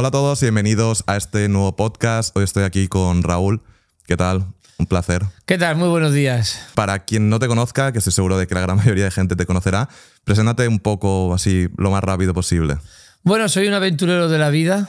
Hola a todos y bienvenidos a este nuevo podcast. Hoy estoy aquí con Raúl. ¿Qué tal? Un placer. ¿Qué tal? Muy buenos días. Para quien no te conozca, que estoy seguro de que la gran mayoría de gente te conocerá, preséntate un poco así lo más rápido posible. Bueno, soy un aventurero de la vida.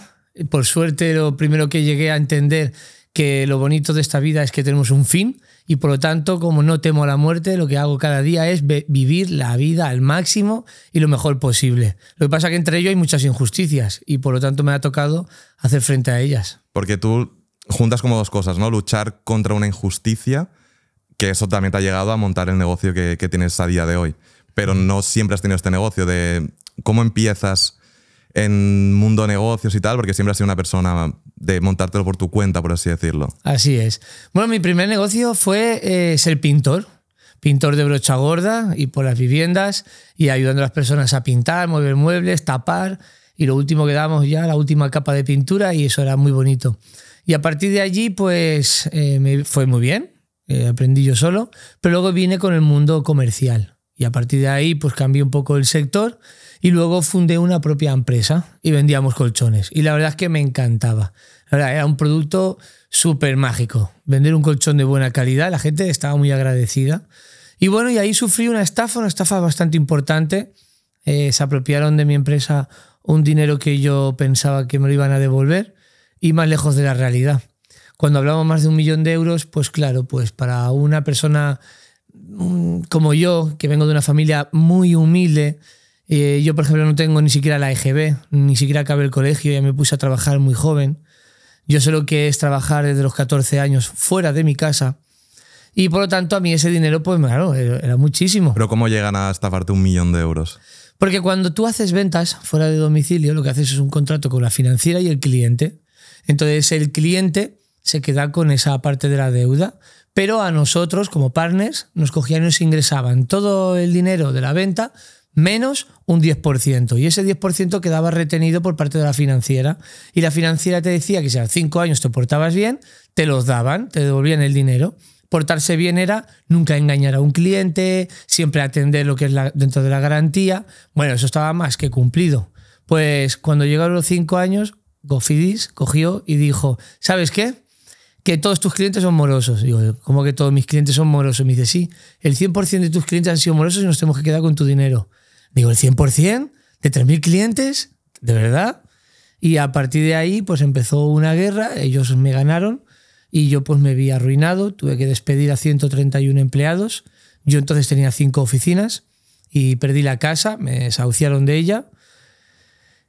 Por suerte, lo primero que llegué a entender que lo bonito de esta vida es que tenemos un fin y por lo tanto, como no temo la muerte, lo que hago cada día es vivir la vida al máximo y lo mejor posible. Lo que pasa es que entre ellos hay muchas injusticias y por lo tanto me ha tocado hacer frente a ellas. Porque tú juntas como dos cosas, ¿no? Luchar contra una injusticia, que eso también te ha llegado a montar el negocio que, que tienes a día de hoy. Pero no siempre has tenido este negocio de cómo empiezas en mundo negocios y tal, porque siempre has sido una persona de montártelo por tu cuenta, por así decirlo. Así es. Bueno, mi primer negocio fue eh, ser pintor. Pintor de brocha gorda y por las viviendas y ayudando a las personas a pintar, mover muebles, tapar. Y lo último que damos ya, la última capa de pintura, y eso era muy bonito. Y a partir de allí, pues eh, me fue muy bien. Eh, aprendí yo solo, pero luego vine con el mundo comercial. Y a partir de ahí, pues cambié un poco el sector y luego fundé una propia empresa y vendíamos colchones. Y la verdad es que me encantaba. era un producto súper mágico. Vender un colchón de buena calidad, la gente estaba muy agradecida. Y bueno, y ahí sufrí una estafa, una estafa bastante importante. Eh, se apropiaron de mi empresa un dinero que yo pensaba que me lo iban a devolver y más lejos de la realidad. Cuando hablamos más de un millón de euros, pues claro, pues para una persona mm, como yo, que vengo de una familia muy humilde, eh, yo, por ejemplo, no tengo ni siquiera la EGB, ni siquiera acabé el colegio, ya me puse a trabajar muy joven. Yo sé lo que es trabajar desde los 14 años fuera de mi casa. Y por lo tanto, a mí ese dinero, pues claro, era muchísimo. Pero ¿cómo llegan a estafarte un millón de euros? Porque cuando tú haces ventas fuera de domicilio, lo que haces es un contrato con la financiera y el cliente. Entonces, el cliente se queda con esa parte de la deuda, pero a nosotros, como partners, nos cogían y nos ingresaban todo el dinero de la venta menos un 10%. Y ese 10% quedaba retenido por parte de la financiera. Y la financiera te decía que si a cinco años te portabas bien, te los daban, te devolvían el dinero. Portarse bien era nunca engañar a un cliente, siempre atender lo que es dentro de la garantía. Bueno, eso estaba más que cumplido. Pues cuando llegaron los cinco años, Gofidis cogió y dijo, ¿sabes qué? que todos tus clientes son morosos. Digo, ¿cómo que todos mis clientes son morosos? Me dice, sí, el 100% de tus clientes han sido morosos y nos tenemos que quedar con tu dinero. Digo, ¿el 100% de 3.000 clientes? ¿De verdad? Y a partir de ahí, pues empezó una guerra, ellos me ganaron y yo pues me vi arruinado, tuve que despedir a 131 empleados. Yo entonces tenía cinco oficinas y perdí la casa, me desahuciaron de ella.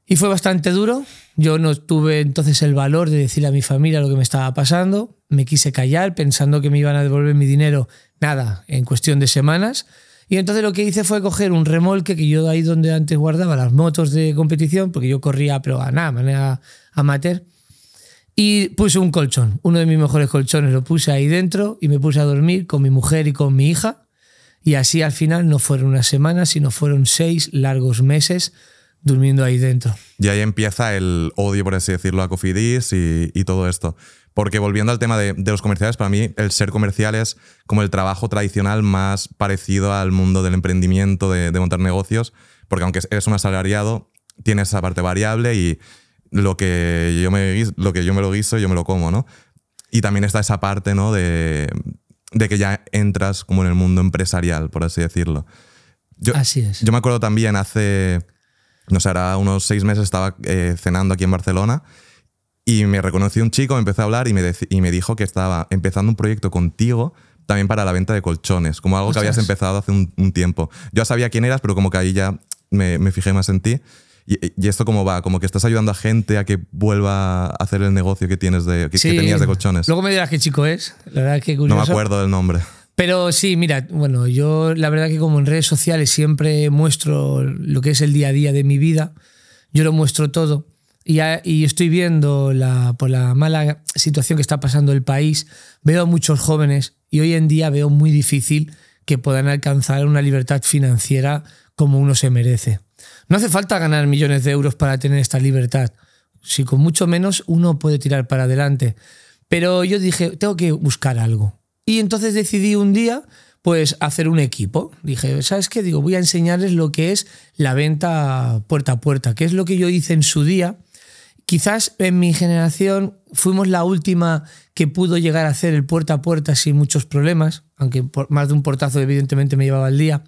Y fue bastante duro. Yo no tuve entonces el valor de decirle a mi familia lo que me estaba pasando. Me quise callar pensando que me iban a devolver mi dinero, nada, en cuestión de semanas. Y entonces lo que hice fue coger un remolque que yo ahí donde antes guardaba las motos de competición, porque yo corría, pero a nada, manera amateur, y puse un colchón, uno de mis mejores colchones, lo puse ahí dentro y me puse a dormir con mi mujer y con mi hija. Y así al final no fueron unas semanas, sino fueron seis largos meses durmiendo ahí dentro. Y ahí empieza el odio, por así decirlo, a Cofidis y, y todo esto. Porque volviendo al tema de, los comerciales, para mí el ser comercial es como el trabajo tradicional más parecido al mundo del emprendimiento, de, montar negocios, porque aunque eres un asalariado, tienes esa parte variable y lo que yo me, lo, que yo me lo guiso, yo me lo como, ¿no? Y también está esa parte, ¿no? De, que ya entras como en el mundo empresarial, por así decirlo. así es. Yo me acuerdo también hace, no sé, era unos seis meses estaba eh, cenando aquí en Barcelona y me reconoció un chico, me empezó a hablar y me, y me dijo que estaba empezando un proyecto contigo también para la venta de colchones, como algo que habías empezado hace un, tiempo. Yo sabía quién eras, pero como que ahí ya me, me fijé más en ti. Y, y, esto cómo va? Como que estás ayudando a gente a que vuelva a hacer el negocio que tienes de que, tenías de colchones. Luego me dirás qué chico es. La verdad que curioso. No me acuerdo del nombre. Pero sí, mira, bueno, yo la verdad que como en redes sociales siempre muestro lo que es el día a día de mi vida, yo lo muestro todo y, estoy viendo la, por la mala situación que está pasando el país, veo a muchos jóvenes y hoy en día veo muy difícil que puedan alcanzar una libertad financiera como uno se merece. No hace falta ganar millones de euros para tener esta libertad. Si con mucho menos uno puede tirar para adelante. Pero yo dije, tengo que buscar algo. Y entonces decidí un día pues hacer un equipo. Dije, ¿sabes qué? Digo, voy a enseñarles lo que es la venta puerta a puerta, que es lo que yo hice en su día Quizás en mi generación fuimos la última que pudo llegar a hacer el puerta a puerta sin muchos problemas, aunque por más de un portazo evidentemente me llevaba el día.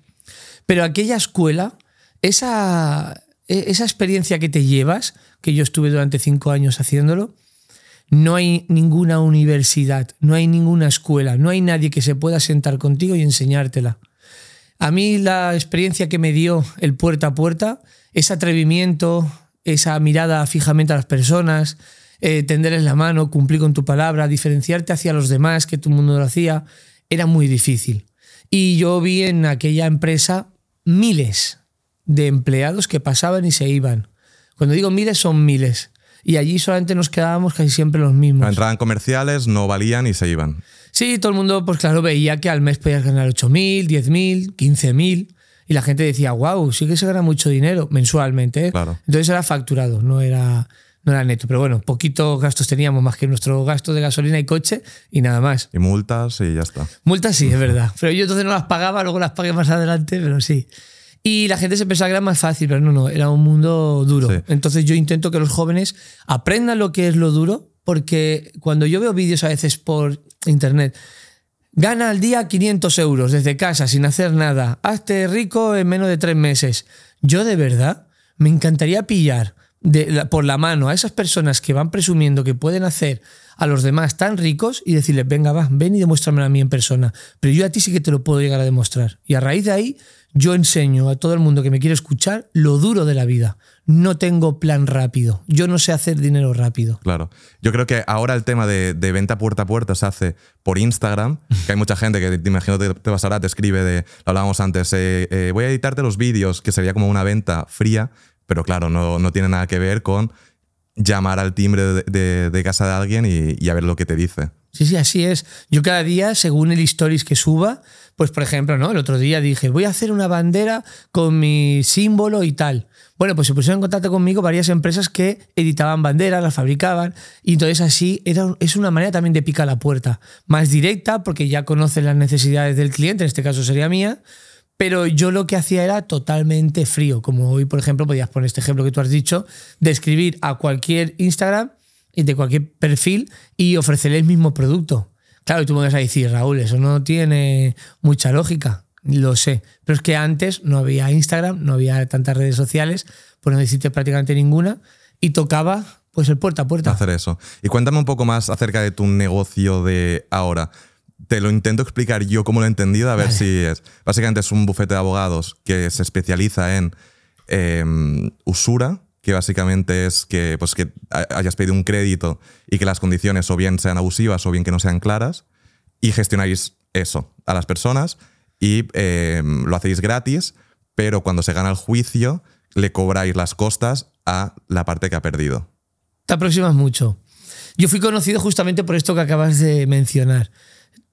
Pero aquella escuela, esa, e, esa experiencia que te llevas, que yo estuve durante cinco años haciéndolo, no hay ninguna universidad, no hay ninguna escuela, no hay nadie que se pueda sentar contigo y enseñártela. A mí la experiencia que me dio el puerta a puerta, ese atrevimiento, esa mirada fijamente a las personas, eh, tenderles la mano, cumplir con tu palabra, diferenciarte hacia los demás, que el mundo lo hacía, era muy difícil. Y yo vi en aquella empresa miles de empleados que pasaban y se iban. Cuando digo miles, son miles. Y allí solamente nos quedábamos casi siempre los mismos. Entraban comerciales, no valían y se iban. Sí, todo el mundo, pues claro, veía que al mes podías ganar 8.000, 10.000, 15.000. Y la gente decía, wow, sí que se gana mucho dinero mensualmente. ¿eh? Claro. Entonces era facturado, no era, no era neto. Pero bueno, poquitos gastos teníamos más que nuestro gasto de gasolina y coche y nada más. Y multas y ya está. Multas sí, es verdad. Pero yo entonces no las pagaba, luego las pagué más adelante, pero sí. Y la gente se pensaba que era más fácil, pero no, no, era un mundo duro. Sí. Entonces yo intento que los jóvenes aprendan lo que es lo duro, porque cuando yo veo vídeos a veces por internet, gana al día 500 euros desde casa sin hacer nada, hazte rico en menos de tres meses. Yo de verdad me encantaría pillar por la mano a esas personas que van presumiendo que pueden hacer a los demás tan ricos y decirles, venga, va, ven y demuéstramelo a mí en persona. Pero yo a ti sí que te lo puedo llegar a demostrar. Y a raíz de ahí, yo enseño a todo el mundo que me quiere escuchar lo duro de la vida. No tengo plan rápido. Yo no sé hacer dinero rápido. Claro. Yo creo que ahora el tema de, venta puerta a puerta se hace por Instagram, que hay mucha gente que te imagino te, te pasará, te escribe de, lo hablábamos antes, eh, eh, voy a editarte los vídeos, que sería como una venta fría, pero claro, no, no tiene nada que ver con llamar al timbre de, casa de alguien y, y a ver lo que te dice. Sí, sí, así es. Yo cada día, según el stories que suba, pues por ejemplo, ¿no? El otro día dije, voy a hacer una bandera con mi símbolo y tal. Bueno, pues se pusieron en contacto conmigo varias empresas que editaban banderas, las fabricaban, y entonces así era, es una manera también de picar la puerta. Más directa, porque ya conocen las necesidades del cliente, en este caso sería mía, pero yo lo que hacía era totalmente frío. Como hoy, por ejemplo, podías poner este ejemplo que tú has dicho, de escribir a cualquier Instagram y de cualquier perfil y ofrecerle el mismo producto. Claro, y tú me vas a decir, Raúl, eso no tiene mucha lógica. Lo sé. Pero es que antes no había Instagram, no había tantas redes sociales, pues no existe prácticamente ninguna, y tocaba pues el puerta a puerta. hacer eso. Y cuéntame un poco más acerca de tu negocio de ahora. Te lo intento explicar yo como lo he entendido, a ver Vale. si es. Básicamente es un bufete de abogados que se especializa en em, usura, que básicamente es que, pues, que ha- hayas pedido un crédito y que las condiciones o bien sean abusivas o bien que no sean claras, y gestionáis eso a las personas y em, lo hacéis gratis, pero cuando se gana el juicio le cobráis las costas a la parte que ha perdido. Te aproximas mucho. Yo fui conocido justamente por esto que acabas de mencionar.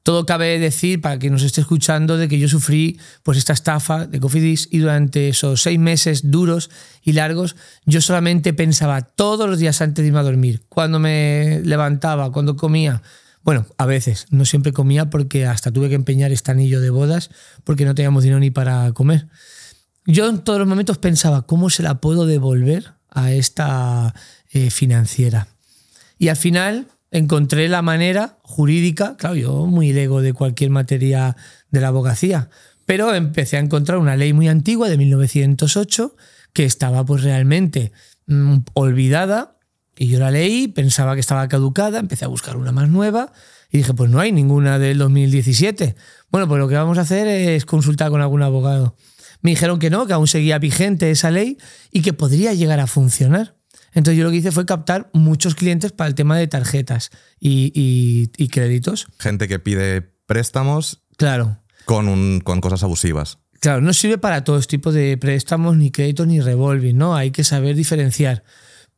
Todo cabe decir, para quien nos esté escuchando, de que yo sufrí pues, esta estafa de Cofidis y durante esos seis meses duros y largos, yo solamente pensaba todos los días antes de irme a dormir, cuando me levantaba, cuando comía. Bueno, a veces, no siempre comía porque hasta tuve que empeñar este anillo de bodas porque no teníamos dinero ni para comer. Yo en todos los momentos pensaba, ¿cómo se la puedo devolver a esta eh, financiera? Y al final encontré la manera jurídica, claro, yo muy lego de cualquier materia de la abogacía, pero empecé a encontrar una ley muy antigua de 1908 que estaba pues realmente mm, olvidada y yo la leí, pensaba que estaba caducada, empecé a buscar una más nueva y dije, pues no hay ninguna del 2017. Bueno, pues lo que vamos a hacer es consultar con algún abogado. Me dijeron que no, que aún seguía vigente esa ley y que podría llegar a funcionar. Entonces yo lo que hice fue captar muchos clientes para el tema de tarjetas y, y- y créditos. Gente que pide préstamos Claro, con, un- con cosas abusivas. claro, no sirve para todos tipos de préstamos, ni créditos, ni revolving, ¿no? Hay que saber diferenciar.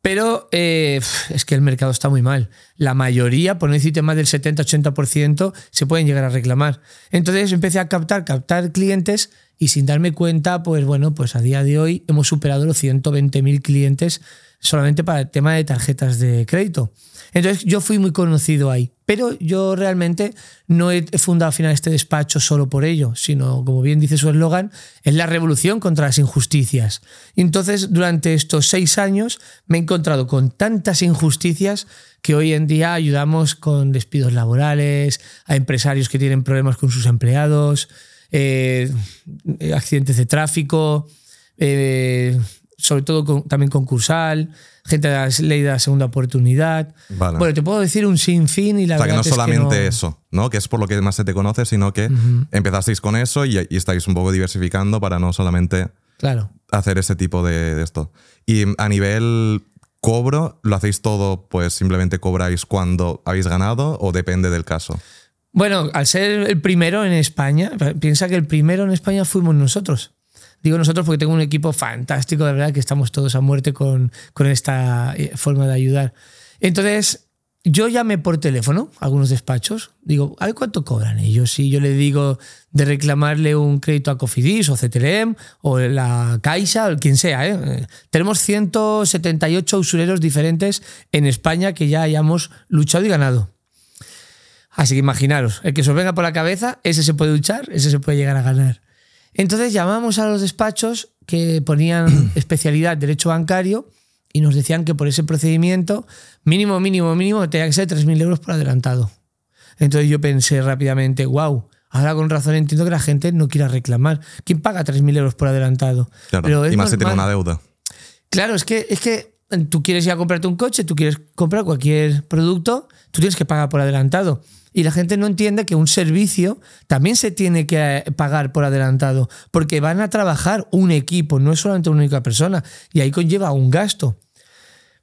Pero eh, es que el mercado está muy mal. La mayoría, por no decirte más del 70-80%, se pueden llegar a reclamar. Entonces empecé a captar, captar clientes y sin darme cuenta, pues bueno, pues a día de hoy hemos superado los 120.000 clientes solamente para el tema de tarjetas de crédito. Entonces yo fui muy conocido ahí, pero yo realmente no he fundado al final este despacho solo por ello, sino, como bien dice su eslogan, es la revolución contra las injusticias. entonces durante estos seis años me he encontrado con tantas injusticias que hoy en día ayudamos con despidos laborales, a empresarios que tienen problemas con sus empleados, eh, accidentes de tráfico, eh, sobre todo también concursal, gente de la ley de la segunda oportunidad. Bueno, te puedo decir un sinfín y la o sea, que no solamente es eso, ¿no? Que es por lo que más se te conoce, sino que empezasteis con eso y, estáis un poco diversificando para no solamente claro. hacer ese tipo de, de, esto. Y a nivel cobro, ¿lo hacéis todo, pues simplemente cobráis cuando habéis ganado o depende del caso? Bueno, al ser el primero en España, piensa que el primero en España fuimos nosotros. Digo nosotros porque tengo un equipo fantástico, de verdad, que estamos todos a muerte con, con esta eh, forma de ayudar. Entonces, yo llamé por teléfono a algunos despachos, digo, a ver cuánto cobran ellos. Si yo le digo de reclamarle un crédito a Cofidis o CTLM o la Caixa o quien sea. ¿eh? Tenemos 178 usureros diferentes en España que ya hayamos luchado y ganado. Así que imaginaros, el que se os venga por la cabeza, ese se puede luchar, ese se puede llegar a ganar. Entonces llamamos a los despachos que ponían especialidad derecho bancario y nos decían que por ese procedimiento mínimo, mínimo, mínimo tenía que ser 3.000 euros por adelantado. Entonces yo pensé rápidamente, wow, ahora con razón entiendo que la gente no quiera reclamar. ¿Quién paga 3.000 euros por adelantado? Claro, y más si tiene una deuda. Claro, es que, es que tú quieres ir a comprarte un coche, tú quieres comprar cualquier producto, tú tienes que pagar por adelantado. Y la gente no entiende que un servicio también se tiene que eh, pagar por adelantado, porque van a trabajar un equipo, no es solamente una única persona, y ahí conlleva un gasto.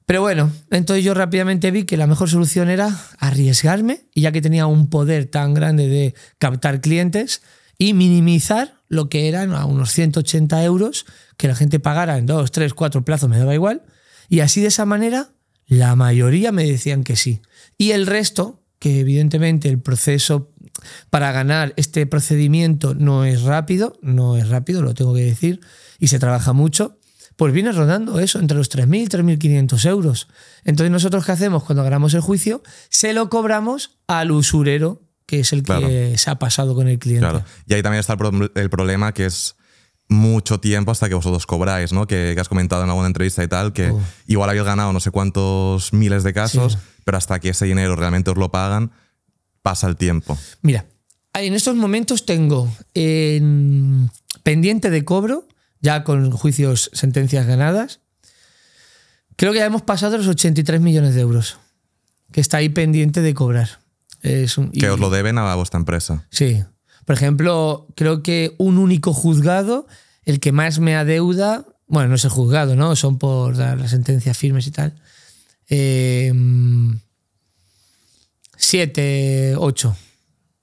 Pero bueno, entonces yo rápidamente vi que la mejor solución era arriesgarme, y ya que tenía un poder tan grande de captar clientes, y minimizar lo que eran a unos 180 euros, que la gente pagara en dos, tres, cuatro plazos, me daba igual. Y así de esa manera, la mayoría me decían que sí. Y el resto, que evidentemente el proceso para ganar este procedimiento no es rápido, no es rápido, lo tengo que decir, y se trabaja mucho, pues viene rodando eso entre los 3.000 y 3.500 euros. Entonces nosotros qué hacemos cuando ganamos el juicio? Se lo cobramos al usurero, que es el que se ha pasado con el cliente. Claro. Y ahí también está el, problema que es mucho tiempo hasta que vosotros cobráis, ¿no? Que, has comentado en alguna entrevista y tal, que igual habéis ganado no sé cuántos miles de casos pero hasta que ese dinero realmente os lo pagan, pasa el tiempo. Mira, en estos momentos tengo en pendiente de cobro, ya con juicios, sentencias ganadas, creo que ya hemos pasado los 83 millones de euros, que está ahí pendiente de cobrar. Es que os lo deben a vuestra empresa. Sí. Por ejemplo, creo que un único juzgado, el que más me adeuda, bueno, no es el juzgado, ¿no? Son por dar las sentencias firmes y tal eh, siete, ocho.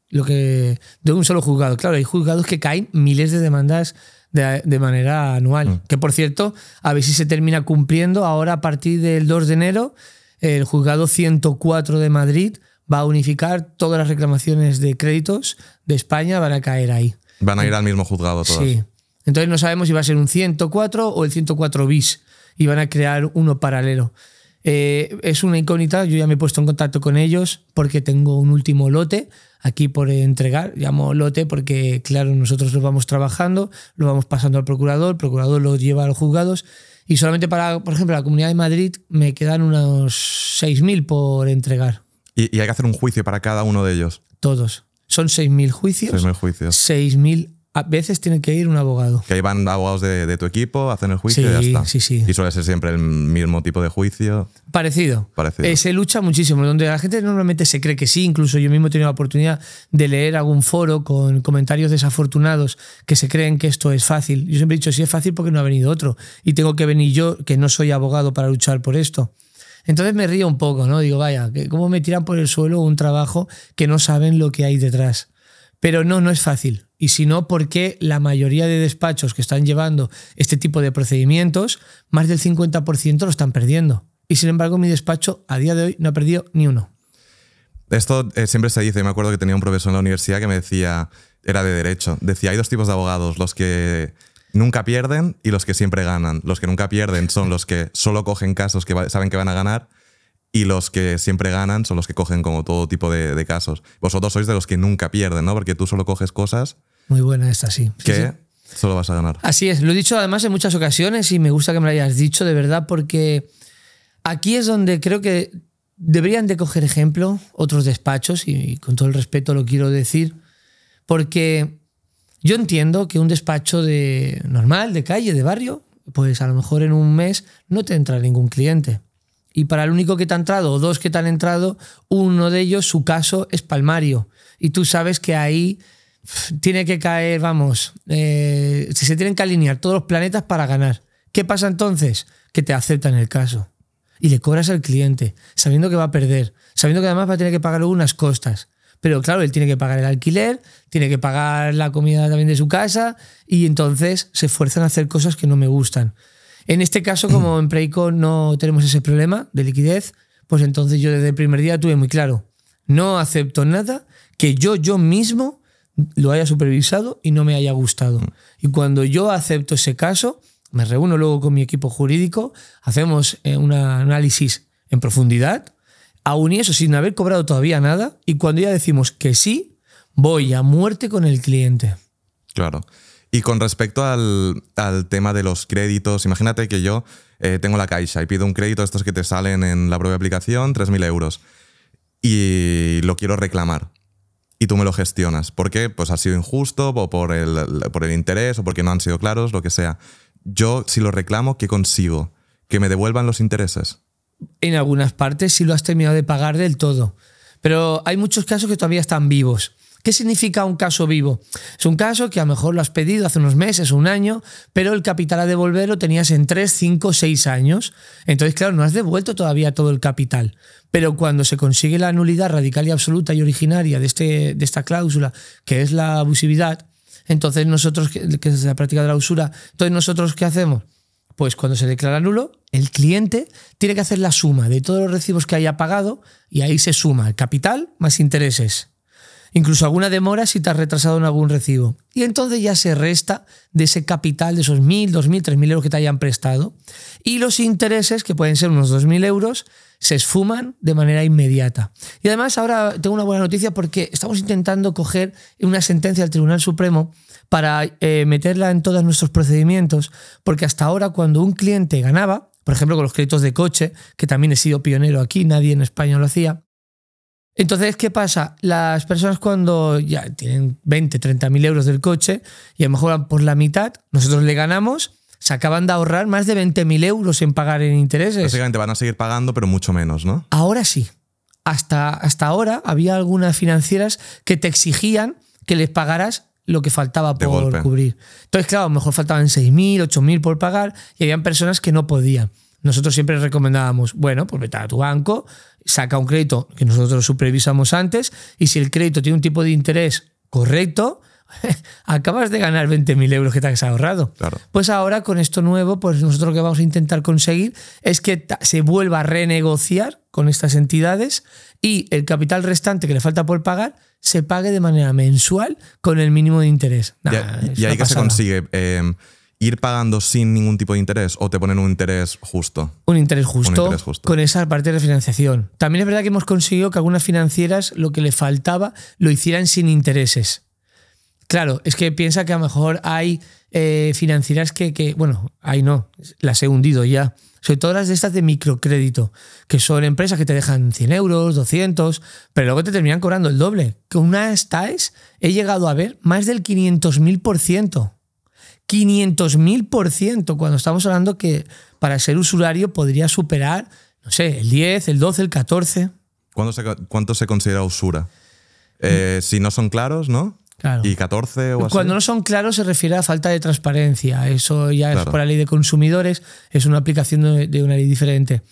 Lo que, de un solo juzgado. Claro, hay juzgados que caen miles de demandas de, manera anual. Mm. Que por cierto, a ver si se termina cumpliendo. Ahora, a partir del 2 de enero, el juzgado 104 de Madrid va a unificar todas las reclamaciones de créditos de España, van a caer ahí. Van a ir al mismo juzgado todas. Sí. Entonces no sabemos si va a ser un 104 o el 104 bis y van a crear uno paralelo. Eh, es una incógnita, yo ya me he puesto en contacto con ellos porque tengo un último lote aquí por entregar. Llamo lote porque, claro, nosotros lo vamos trabajando, lo vamos pasando al procurador, el procurador lo lleva a los juzgados y solamente para, por ejemplo, la Comunidad de Madrid me quedan unos 6.000 por entregar. ¿Y, ¿Y, hay que hacer un juicio para cada uno de ellos? Todos. Son 6.000 juicios. 6.000 juicios. 6.000 a veces tiene que ir un abogado. Que ahí van abogados de, tu equipo, hacen el juicio y ya está. Sí, sí. Y suele ser siempre el mismo tipo de juicio. Parecido. Parecido. Eh, se lucha muchísimo, donde la gente normalmente se cree que sí. Incluso yo mismo he tenido la oportunidad de leer algún foro con comentarios desafortunados que se creen que esto es fácil. Yo siempre he dicho, si es fácil porque no ha venido otro. Y tengo que venir yo, que no soy abogado, para luchar por esto. Entonces me río un poco, ¿no? Digo, vaya, ¿cómo me tiran por el suelo un trabajo que no saben lo que hay detrás? Pero no, no es fácil. Y si no, ¿por qué la mayoría de despachos que están llevando este tipo de procedimientos, más del 50% lo están perdiendo? Y sin embargo, mi despacho a día de hoy no ha perdido ni uno. Esto eh, siempre se dice, me acuerdo que tenía un profesor en la universidad que me decía, era de derecho. Decía, hay dos tipos de abogados, los que nunca pierden y los que siempre ganan. Los que nunca pierden son los que solo cogen casos que saben que van a ganar y los que siempre ganan son los que cogen como todo tipo de, casos. Vosotros sois de los que nunca pierden, ¿no? Porque tú solo coges cosas. Muy buena esta, sí. Que solo vas a ganar. Así es. Lo he dicho además en muchas ocasiones y me gusta que me lo hayas dicho de verdad porque aquí es donde creo que deberían de coger ejemplo otros despachos y con todo el respeto lo quiero decir porque yo entiendo que un despacho de normal, de calle, de barrio, pues a lo mejor en un mes no te entra ningún cliente. Y para el único que te ha entrado o dos que te han entrado, uno de ellos, su caso es palmario. Y tú sabes que ahí tiene que caer, vamos, eh, se tienen que alinear todos los planetas para ganar. ¿Qué pasa entonces? Que te aceptan el caso. Y le cobras al cliente, sabiendo que va a perder, sabiendo que además va a tener que pagar unas costas. Pero claro, él tiene que pagar el alquiler, tiene que pagar la comida también de su casa y entonces se esfuerzan a hacer cosas que no me gustan. En este caso, como en Preico no tenemos ese problema de liquidez, pues entonces yo desde el primer día tuve muy claro, no acepto nada que yo, yo mismo lo haya supervisado y no me haya gustado. Y cuando yo acepto ese caso, me reúno luego con mi equipo jurídico, hacemos eh, un análisis en profundidad aún y eso sin haber cobrado todavía nada, y cuando ya decimos que sí, voy a muerte con el cliente. Claro. Y con respecto al, tema de los créditos, imagínate que yo eh, tengo la caixa y pido un crédito, estos que te salen en la propia aplicación, 3.000 euros, y lo quiero reclamar. Y tú me lo gestionas. ¿Por qué? Pues ha sido injusto, o por el, por el interés, o porque no han sido claros, lo que sea. Yo, si lo reclamo, ¿qué consigo? Que me devuelvan los intereses en algunas partes sí lo has terminado de pagar del todo. Pero hay muchos casos que todavía están vivos. ¿Qué significa un caso vivo? Es un caso que a lo mejor lo has pedido hace unos meses, un año, pero el capital a devolver lo tenías en 3, 5, 6 años. Entonces, claro, no has devuelto todavía todo el capital. Pero cuando se consigue la nulidad radical y absoluta y originaria de, este, de esta cláusula, que es la abusividad, entonces nosotros, que, que es la práctica de la usura, entonces nosotros, ¿qué hacemos? Pues cuando se declara nulo, el cliente tiene que hacer la suma de todos los recibos que haya pagado y ahí se suma el capital más intereses. Incluso alguna demora si te has retrasado en algún recibo. Y entonces ya se resta de ese capital, de esos 1.000, 2.000, 3.000 euros que te hayan prestado. Y los intereses, que pueden ser unos 2.000 euros, se esfuman de manera inmediata. Y además ahora tengo una buena noticia porque estamos intentando coger una sentencia del Tribunal Supremo para eh, meterla en todos nuestros procedimientos, porque hasta ahora cuando un cliente ganaba, por ejemplo con los créditos de coche, que también he sido pionero aquí, nadie en España lo hacía, entonces, ¿qué pasa? Las personas cuando ya tienen 20, 30 mil euros del coche y a lo mejor por la mitad, nosotros le ganamos, se acaban de ahorrar más de 20 mil euros en pagar en intereses. Básicamente van a seguir pagando, pero mucho menos, ¿no? Ahora sí. Hasta, hasta ahora había algunas financieras que te exigían que les pagaras lo que faltaba por cubrir. Entonces, claro, a lo mejor faltaban 6.000, 8.000 por pagar y habían personas que no podían. Nosotros siempre recomendábamos, bueno, pues vete a tu banco, saca un crédito que nosotros supervisamos antes y si el crédito tiene un tipo de interés correcto, acabas de ganar 20.000 euros que te has ahorrado. Pues ahora con esto nuevo, pues nosotros lo que vamos a intentar conseguir es que se vuelva a renegociar con estas entidades y el capital restante que le falta por pagar se pague de manera mensual con el mínimo de interés. y, ahí que se consigue em, ir pagando sin ningún tipo de interés o te ponen un interés justo. Un interés justo, con esa parte de financiación. También es verdad que hemos conseguido que algunas financieras lo que le faltaba lo hicieran sin intereses. Claro, es que piensa que a lo mejor hay eh, financieras que, que, bueno, ahí no, las he hundido ya sobre todo las de estas de microcrédito, que son empresas que te dejan 100 euros, 200, pero luego te terminan cobrando el doble. Con una TAES he llegado a ver más del 500.000%. 500.000% cuando estamos hablando que para ser usurario podría superar, no sé, el 10, el 12, el 14. ¿Cuánto se, considera usura? Eh, si no son claros, ¿no? ¿Y 14 o así? Cuando no son claros se refiere a falta de transparencia. Eso ya es por la ley de consumidores, es una aplicación de, una ley diferente.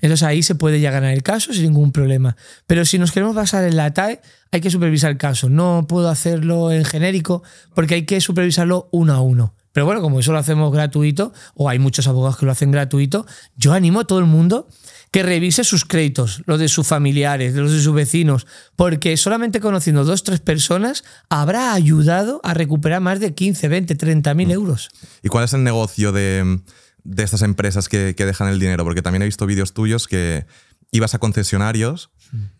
Entonces ahí se puede ya ganar el caso sin ningún problema. Pero si nos queremos basar en la TAE, hay que supervisar el caso. No puedo hacerlo en genérico porque hay que supervisarlo uno a uno. Pero bueno, como eso lo hacemos gratuito, o hay muchos abogados que lo hacen gratuito, yo animo a todo el mundo que revise sus créditos, los de sus familiares, los de sus vecinos, porque solamente conociendo dos, tres personas habrá ayudado a recuperar más de 15, 20, 30 mil euros. ¿Y cuál es el negocio de, de estas empresas que, que dejan el dinero? Porque también he visto vídeos tuyos que ibas a concesionarios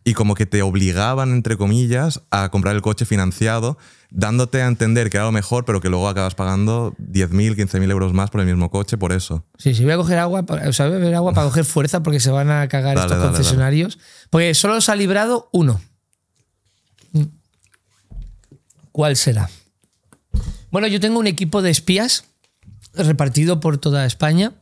y como que te obligaban, entre comillas, a comprar el coche financiado, dándote a entender que era lo mejor, pero que luego acabas pagando 10.000, 15.000 euros más por el mismo coche por eso. Sí, sí, voy a coger agua, o sea, voy a beber agua para coger fuerza porque se van a cagar Dale, estos dale, concesionarios. Porque solo os ha librado uno. ¿Cuál será? Bueno, yo tengo un equipo de espías repartido por toda España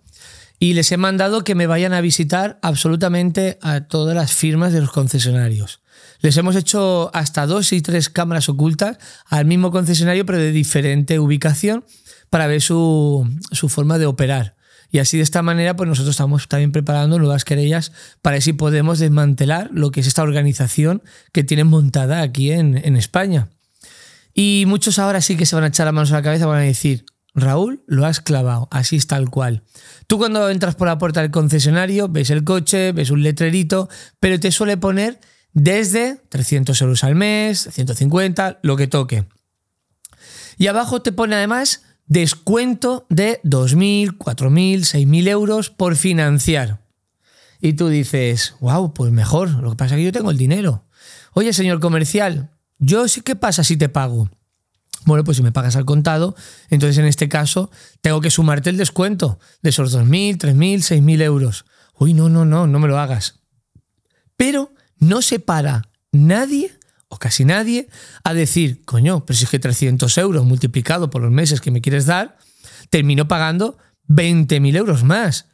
y les he mandado que me vayan a visitar absolutamente a todas las firmas de los concesionarios. Les hemos hecho hasta dos y tres cámaras ocultas al mismo concesionario, pero de diferente ubicación, para ver su, su forma de operar. Y así de esta manera, pues nosotros estamos también preparando nuevas querellas para ver si podemos desmantelar lo que es esta organización que tienen montada aquí en, España. Y muchos ahora sí que se van a echar las manos a la cabeza, van a decir, Raúl, lo has clavado, así es tal cual. Tú cuando entras por la puerta del concesionario, ves el coche, ves un letrerito, pero te suele poner desde 300 euros al mes, 150, lo que toque. Y abajo te pone además descuento de 2.000, 4.000, 6.000 euros por financiar. Y tú dices, wow, pues mejor, lo que pasa es que yo tengo el dinero. Oye, señor comercial, yo sí, ¿qué pasa si te pago? Bueno, pues si me pagas al contado, entonces en este caso tengo que sumarte el descuento de esos 2.000, 3.000, 6.000 euros. Uy, no, no, no, no me lo hagas. Pero no se para nadie, o casi nadie, a decir, coño, pero si es que 300 euros multiplicado por los meses que me quieres dar, termino pagando 20.000 euros más.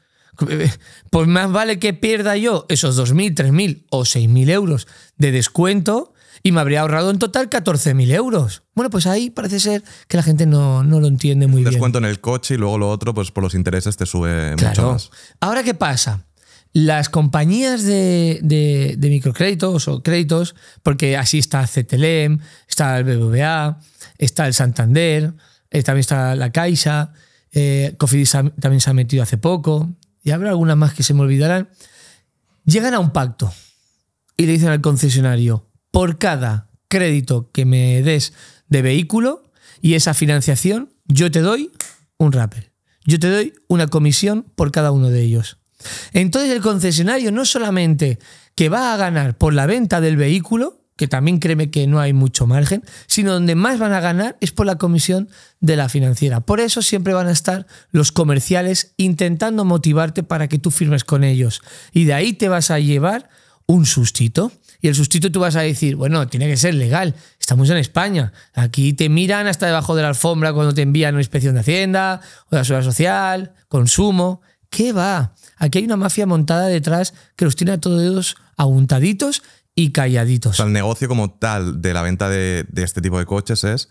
Pues más vale que pierda yo esos 2.000, 3.000 o 6.000 euros de descuento y me habría ahorrado en total 14.000 euros. Bueno, pues ahí parece ser que la gente no, no lo entiende muy bien. Descuento en el coche y luego lo otro, pues por los intereses te sube mucho más. Ahora, ¿qué pasa? Las compañías de, de- de microcréditos o créditos, porque así está CTLM, está el BBVA, está el Santander, eh, también está la Caixa, eh, Cofidis también se ha metido hace poco, y habrá algunas más que se me olvidarán, llegan a un pacto y le dicen al concesionario, por cada crédito que me des de vehículo y esa financiación, yo te doy un rappel. Yo te doy una comisión por cada uno de ellos. Entonces el concesionario no solamente que va a ganar por la venta del vehículo, que también créeme que no hay mucho margen, sino donde más van a ganar es por la comisión de la financiera. Por eso siempre van a estar los comerciales intentando motivarte para que tú firmes con ellos. Y de ahí te vas a llevar un sustito. Y el sustito tú vas a decir, bueno, tiene que ser legal. Estamos en España. Aquí te miran hasta debajo de la alfombra cuando te envían una inspección de Hacienda, o de la Seguridad Social, consumo. ¿Qué va? Aquí hay una mafia montada detrás que los tiene a todos aguntaditos y calladitos. el negocio como tal de la venta de este tipo de coches es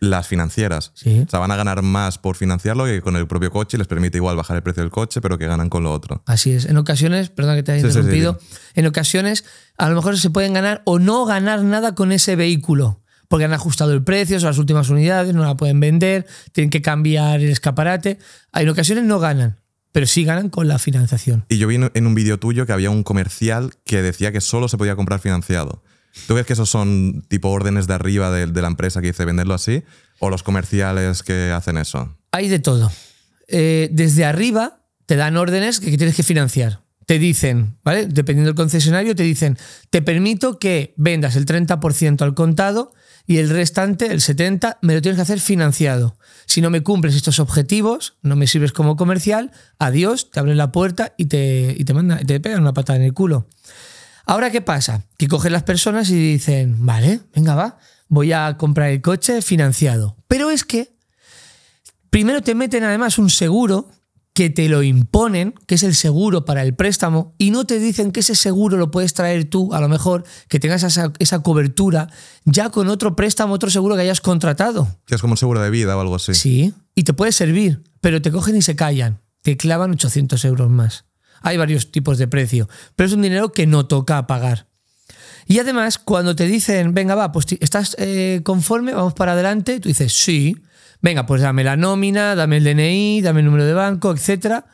las financieras. Sí. O sea, van a ganar más por financiarlo que con el propio coche y les permite igual bajar el precio del coche, pero que ganan con lo otro. Así es. En ocasiones, perdón que te haya Sí, interrumpido, en ocasiones a lo mejor se pueden ganar o no ganar nada con ese vehículo. Porque han ajustado el precio, son las últimas unidades, no la pueden vender, tienen que cambiar el escaparate. En ocasiones no ganan, pero sí ganan con la financiación. Y yo vi en en un vídeo tuyo que había un comercial que decía que solo se podía comprar financiado. ¿Tú crees que esos son tipo órdenes de arriba de, la empresa que dice venderlo así? ¿O los comerciales que hacen eso? Hay de todo. Eh, desde arriba te dan órdenes que, tienes que financiar. Te dicen, ¿vale? Dependiendo del concesionario, te dicen, te permito que vendas el 30% al contado y el restante, el 70%, me lo tienes que hacer financiado. Si no me cumples estos objetivos, no me sirves como comercial, adiós, te abren la puerta y te, y mandan- te pegan una patada en el culo. Ahora, ¿qué pasa? Que cogen las personas y dicen, vale, venga, va, voy a comprar el coche financiado. Pero es que primero te meten además un seguro que te lo imponen, que es el seguro para el préstamo, y no te dicen que ese seguro lo puedes traer tú, a lo mejor, que tengas esa, esa cobertura ya con otro préstamo, otro seguro que hayas contratado. Que es como un seguro de vida o algo así. Sí, y te puede servir, pero te cogen y se callan. Te clavan 800 euros más. Hay varios tipos de precio, pero es un dinero que no toca pagar. Y además, cuando te dicen, venga, va, pues ¿estás eh, conforme? Vamos para adelante. Tú dices, sí. venga, pues dame la nómina, dame el DNI, dame el número de banco, etcétera.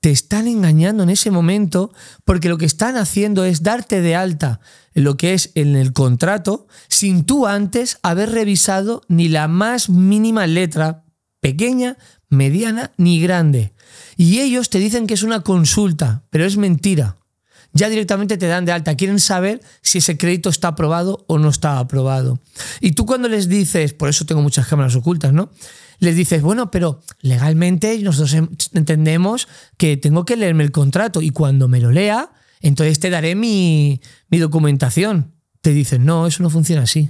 Te están engañando en ese momento porque lo que están haciendo es darte de alta lo que es en el contrato sin tú antes haber revisado ni la más mínima letra, pequeña, mediana ni grande. Y ellos te dicen que es una consulta, pero es mentira. Ya directamente te dan de alta. Quieren saber si ese crédito está aprobado o no está aprobado. Y tú cuando les dices, por eso tengo muchas cámaras ocultas, ¿no? Les dices, bueno, pero legalmente nosotros entendemos que tengo que leerme el contrato y cuando me lo lea, entonces te daré mi, mi documentación. Te dicen, no, eso no funciona así.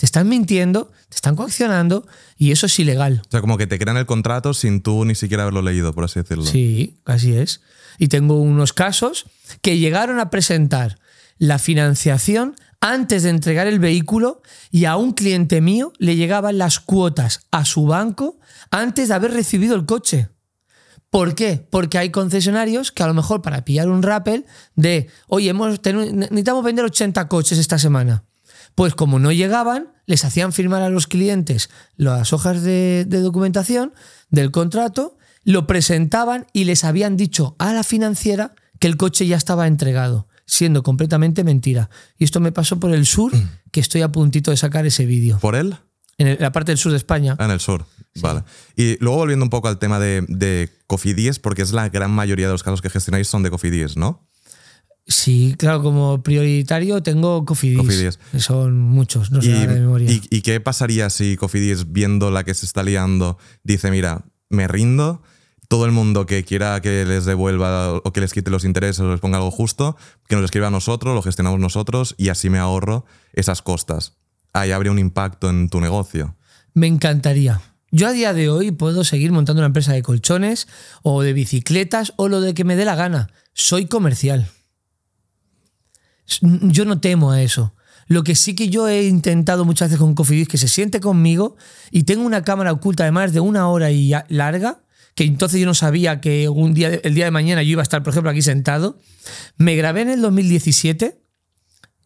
Te están mintiendo, te están coaccionando y eso es ilegal. O sea, como que te crean el contrato sin tú ni siquiera haberlo leído, por así decirlo. Sí, así es. Y tengo unos casos que llegaron a presentar la financiación antes de entregar el vehículo y a un cliente mío le llegaban las cuotas a su banco antes de haber recibido el coche. ¿Por qué? Porque hay concesionarios que a lo mejor para pillar un rappel de, oye, hemos, necesitamos vender 80 coches esta semana. Pues como no llegaban, les hacían firmar a los clientes las hojas de, de documentación del contrato, lo presentaban y les habían dicho a la financiera que el coche ya estaba entregado, siendo completamente mentira. Y esto me pasó por el sur, que estoy a puntito de sacar ese vídeo. ¿Por él? En la parte del sur de España. Ah, en el sur. Vale. Y luego volviendo un poco al tema de, de Cofidis, porque es la gran mayoría de los casos que gestionáis son de Cofidis, ¿no? Sí, claro, como prioritario tengo Cofidis. Son muchos, no sé y, de memoria. y- y qué pasaría si Cofidis, viendo la que se está liando, dice, mira, me rindo, todo el mundo que quiera que les devuelva o que les quite los intereses o les ponga algo justo, que nos escriba a nosotros, lo gestionamos nosotros y así me ahorro esas costas. Ahí habría un impacto en tu negocio. Me encantaría. Yo a día de hoy puedo seguir montando una empresa de colchones o de bicicletas o lo de que me dé la gana. Soy comercial. Yo no temo a eso. Lo que sí que yo he intentado muchas veces con Cofidis que se siente conmigo y tengo una cámara oculta de más de una hora y larga, que entonces yo no sabía que un día, el día de mañana yo iba a estar, por ejemplo, aquí sentado. Me grabé en el 2017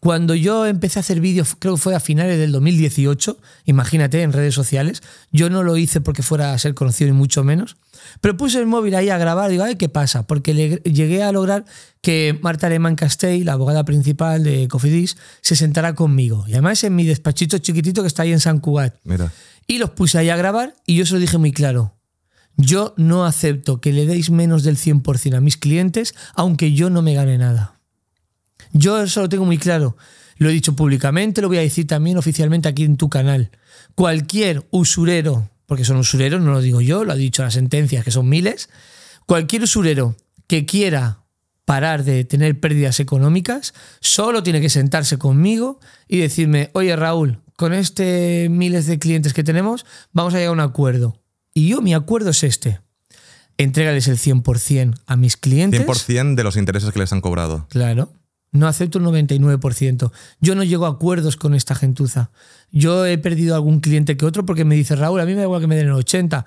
cuando yo empecé a hacer vídeos, creo que fue a finales del 2018, imagínate, en redes sociales, yo no lo hice porque fuera a ser conocido y mucho menos, pero puse el móvil ahí a grabar digo, ay, ¿qué pasa? Porque le- llegué a lograr que Marta Alemán Castell, la abogada principal de Cofidis, se sentara conmigo. Y además en mi despachito chiquitito que está ahí en San Cugat. Mira. Y los puse ahí a grabar y yo se lo dije muy claro. Yo no acepto que le deis menos del 100% a mis clientes, aunque yo no me gane nada. Yo eso lo tengo muy claro. Lo he dicho públicamente, lo voy a decir también oficialmente aquí en tu canal. Cualquier usurero, porque son usureros, no lo digo yo, lo ha dicho las sentencias, que son miles, cualquier usurero que quiera parar de tener pérdidas económicas, solo tiene que sentarse conmigo y decirme, oye Raúl, con este miles de clientes que tenemos, vamos a llegar a un acuerdo. Y yo, mi acuerdo es este. Entrégales el 100% a mis clientes. 100% de los intereses que les han cobrado. Claro. No acepto un 99%. Yo no llego a acuerdos con esta gentuza. Yo he perdido algún cliente que otro porque me dice, Raúl, a mí me da igual que me den el 80.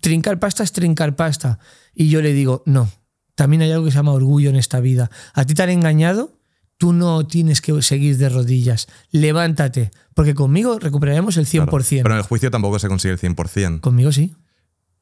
Trincar pasta es trincar pasta. Y yo le digo, no. También hay algo que se llama orgullo en esta vida. A ti te han engañado, tú no tienes que seguir de rodillas. Levántate, porque conmigo recuperaremos el 100%. Claro. Pero en el juicio tampoco se consigue el 100%. Conmigo sí.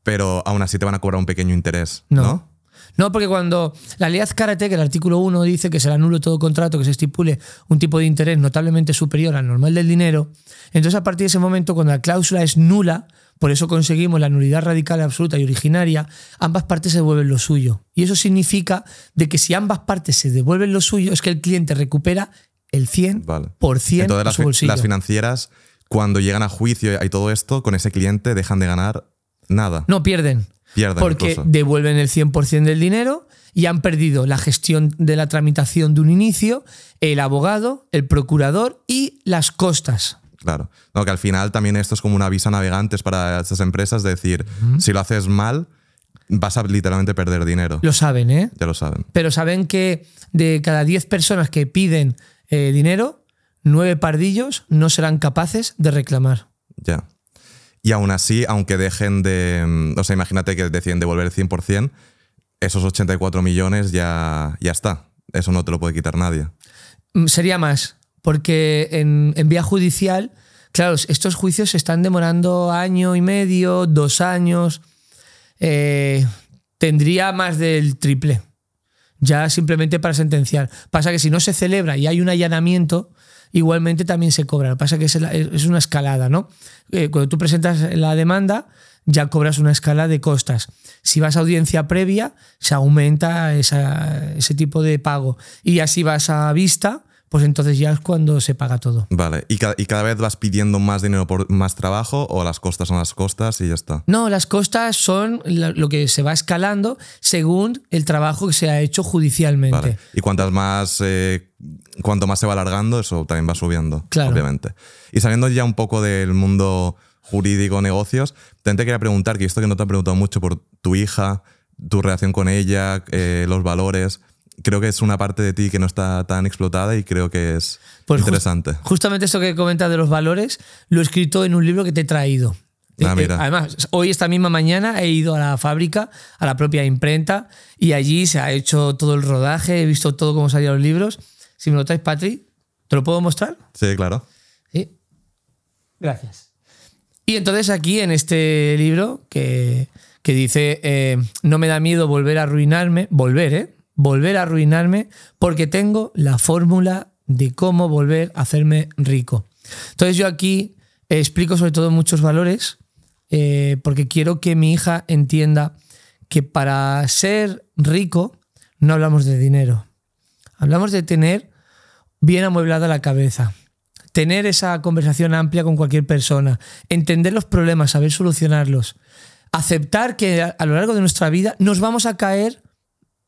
Pero aún así te van a cobrar un pequeño interés, No. ¿no? No, porque cuando la ley Azcárate, que el artículo 1 dice que será nulo todo contrato que se estipule un tipo de interés notablemente superior al normal del dinero, entonces a partir de ese momento, cuando la cláusula es nula, por eso conseguimos la nulidad radical absoluta y originaria, ambas partes se devuelven lo suyo. Y eso significa de que si ambas partes se devuelven lo suyo, es que el cliente recupera el 100% Vale. a Entonces las, su bolsillo. las financieras, cuando llegan a juicio y todo esto, con ese cliente dejan de ganar nada. No pierden. Pierden Porque incluso. devuelven el 100% del dinero y han perdido la gestión de la tramitación de un inicio, el abogado, el procurador y las costas. Claro. No, que al final también esto es como una visa navegantes para estas empresas de decir, si lo haces mal, vas a literalmente perder dinero. Lo saben, ¿eh? Ya lo saben. Pero saben que de cada 10 personas que piden eh, dinero, 9 pardillos no serán capaces de reclamar. Ya. Y aún así, aunque dejen de. mm, O sea, imagínate que deciden devolver el 100%, esos 84 millones ya, ya está. Eso no te lo puede quitar nadie. Mm, Sería más, porque en, en vía judicial Claro, estos juicios se están demorando año y medio, dos años. Eh, tendría más del triple. Ya simplemente para sentenciar. Pasa que si no se celebra y hay un allanamiento, igualmente también se cobra. Lo que pasa que es, una escalada, ¿no? Eh, cuando tú presentas la demanda, ya cobras una escala de costas. Si vas a audiencia previa, se aumenta ese tipo de pago. Y así vas a vista, pues entonces ya es cuando se paga todo. Vale, ¿Y cada, ¿y cada, vez vas pidiendo más dinero por más trabajo o las costas son las costas y ya está? No, las costas son lo que se va escalando según el trabajo que se ha hecho judicialmente. Vale. Y cuantas más, eh, cuanto más se va alargando, eso también va subiendo, claro. obviamente. Y saliendo ya un poco del mundo jurídico, negocios, te quería preguntar, que esto que no te han preguntado mucho por tu hija, tu relación con ella, eh, los valores creo que es una parte de ti que no está tan explotada y creo que es pues interesante. justamente esto que comentas de los valores, lo he escrito en un libro que te he traído. Ah, eh, además, hoy, esta misma mañana, he ido a la fábrica, a la propia imprenta, y allí se ha hecho todo el rodaje, he visto todo cómo salían los libros. Si me lo traes, Patri, ¿te lo puedo mostrar? Sí, claro. Sí. Gracias. Y entonces aquí en este libro que, que dice, eh, no me da miedo volver a arruinarme, volver, ¿eh? Volver a arruinarme porque tengo la fórmula de cómo volver a hacerme rico. Entonces yo aquí explico sobre todo muchos valores eh, porque quiero que mi hija entienda que para ser rico no hablamos de dinero, hablamos de tener bien amueblada la cabeza, tener esa conversación amplia con cualquier persona, entender los problemas, saber solucionarlos, aceptar que a lo largo de nuestra vida nos vamos a caer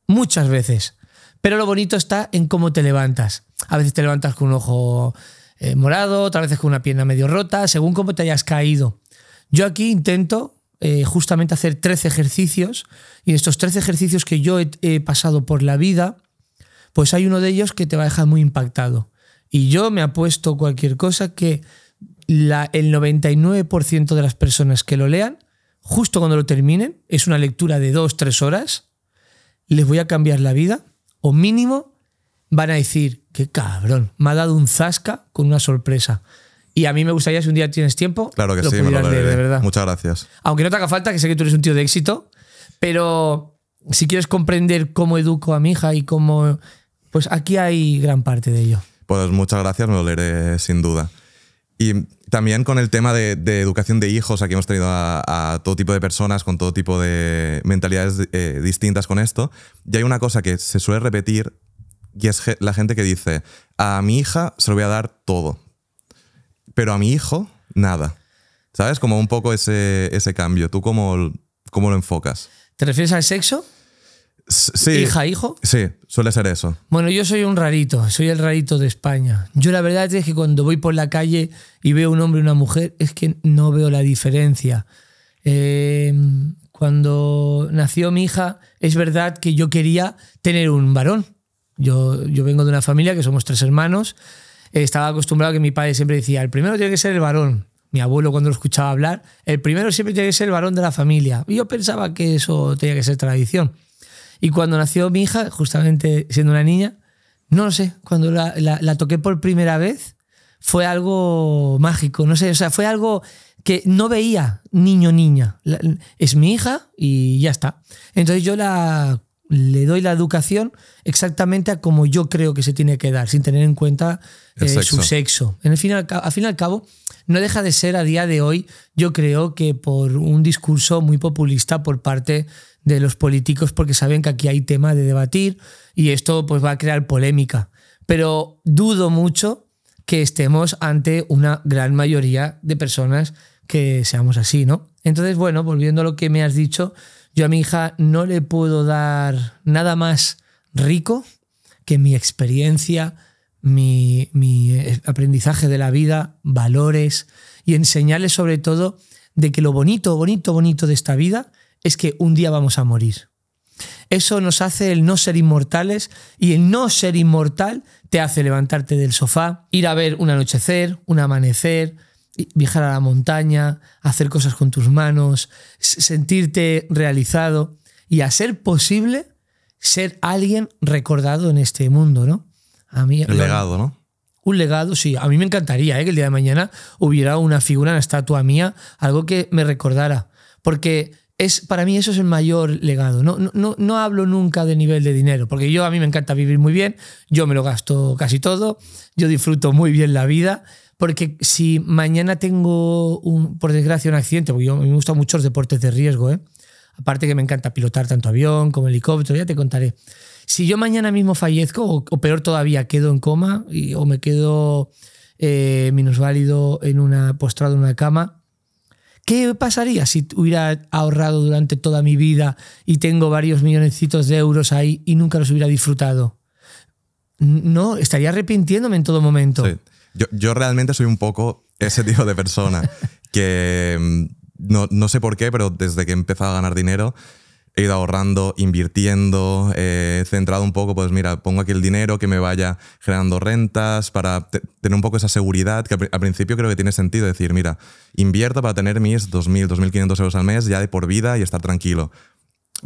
muchas veces. Pero lo bonito está en cómo te levantas. A veces te levantas con un ojo eh, morado, otras veces con una pierna medio rota, según cómo te hayas caído. Yo aquí intento eh, justamente hacer 13 ejercicios y en estos 13 ejercicios que yo he, pasado por la vida, pues hay uno de ellos que te va a dejar muy impactado. Y yo me apuesto cualquier cosa que la, el 99% de las personas que lo lean, justo cuando lo terminen, es una lectura de 2-3 horas, les voy a cambiar la vida, o mínimo van a decir, qué cabrón, me ha dado un zasca con una sorpresa. Y a mí me gustaría, si un día tienes tiempo, claro que sí, me lo de verdad. Muchas gracias. Aunque no te haga falta, que sé que tú eres un tío de éxito, pero si quieres comprender cómo educo a mi hija y cómo. Pues aquí hay gran parte de ello. Pues muchas gracias, me lo leeré sin duda. Y también con el tema de, educación de hijos, aquí hemos tenido a, todo tipo de personas con todo tipo de mentalidades eh, distintas con esto. Y hay una cosa que se suele repetir y es la gente que dice, a mi hija se lo voy a dar todo, pero a mi hijo nada. ¿Sabes? Como un poco ese, ese cambio. ¿Tú cómo, cómo lo enfocas? ¿Te refieres al sexo? Sí, hija, hijo. Sí, suele ser eso. Bueno, yo soy un rarito, soy el rarito de España. Yo la verdad es que cuando voy por la calle y veo un hombre y una mujer, es que no veo la diferencia. Eh, cuando nació mi hija, es verdad que yo quería tener un varón. Yo, yo vengo de una familia que somos tres hermanos. estaba acostumbrado a que mi padre siempre decía, el primero tiene que ser el varón. Mi abuelo cuando lo escuchaba hablar, el primero siempre tiene que ser el varón de la familia. Y yo pensaba que eso tenía que ser tradición. Y cuando nació mi hija, justamente siendo una niña, no lo sé, cuando la, toqué por primera vez, fue algo mágico, no sé, o sea, fue algo que no veía niño-niña. Es mi hija y ya está. Entonces yo la, le doy la educación exactamente a como yo creo que se tiene que dar, sin tener en cuenta eh, su sexo. En el final, al fin y al cabo, no deja de ser a día de hoy, yo creo que por un discurso muy populista por parte de los políticos porque saben que aquí hay tema de debatir y esto pues va a crear polémica. Pero dudo mucho que estemos ante una gran mayoría de personas que seamos así, ¿no? Entonces, bueno, volviendo a lo que me has dicho, yo a mi hija no le puedo dar nada más rico que mi experiencia, mi, mi aprendizaje de la vida, valores y enseñarle sobre todo de que lo bonito, bonito, bonito de esta vida es que un día vamos a morir. Eso nos hace el no ser inmortales y el no ser inmortal te hace levantarte del sofá, ir a ver un anochecer, un amanecer, viajar a la montaña, hacer cosas con tus manos, sentirte realizado y a ser posible ser alguien recordado en este mundo, ¿no? A mí, el legado, ¿no? Un legado, sí. A mí me encantaría ¿eh? que el día de mañana hubiera una figura, una estatua mía, algo que me recordara. Porque es, para mí eso es el mayor legado. No, no, no hablo nunca de nivel de dinero, porque yo a mí me encanta vivir muy bien, yo me lo gasto casi todo, yo disfruto muy bien la vida, porque si mañana tengo, un, por desgracia, un accidente, porque yo, me gustan mucho los deportes de riesgo, ¿eh? aparte que me encanta pilotar tanto avión como helicóptero, ya te contaré. Si yo mañana mismo fallezco, o, peor todavía, quedo en coma o me quedo eh, minusválido en una, postrado en una cama, ¿Qué pasaría si hubiera ahorrado durante toda mi vida y tengo varios milloncitos de euros ahí y nunca los hubiera disfrutado? No, estaría arrepintiéndome en todo momento. Yo, yo, realmente soy un poco ese tipo de persona que mm, no, no, sé por qué, pero desde que he empezado a ganar dinero he ido ahorrando, invirtiendo, he centrado un poco, pues mira, pongo aquí el dinero que me vaya generando rentas para tener un poco esa seguridad que al principio creo que tiene sentido decir, mira, invierto para tener mis 2.000, 2.500 euros al mes ya de por vida y estar tranquilo.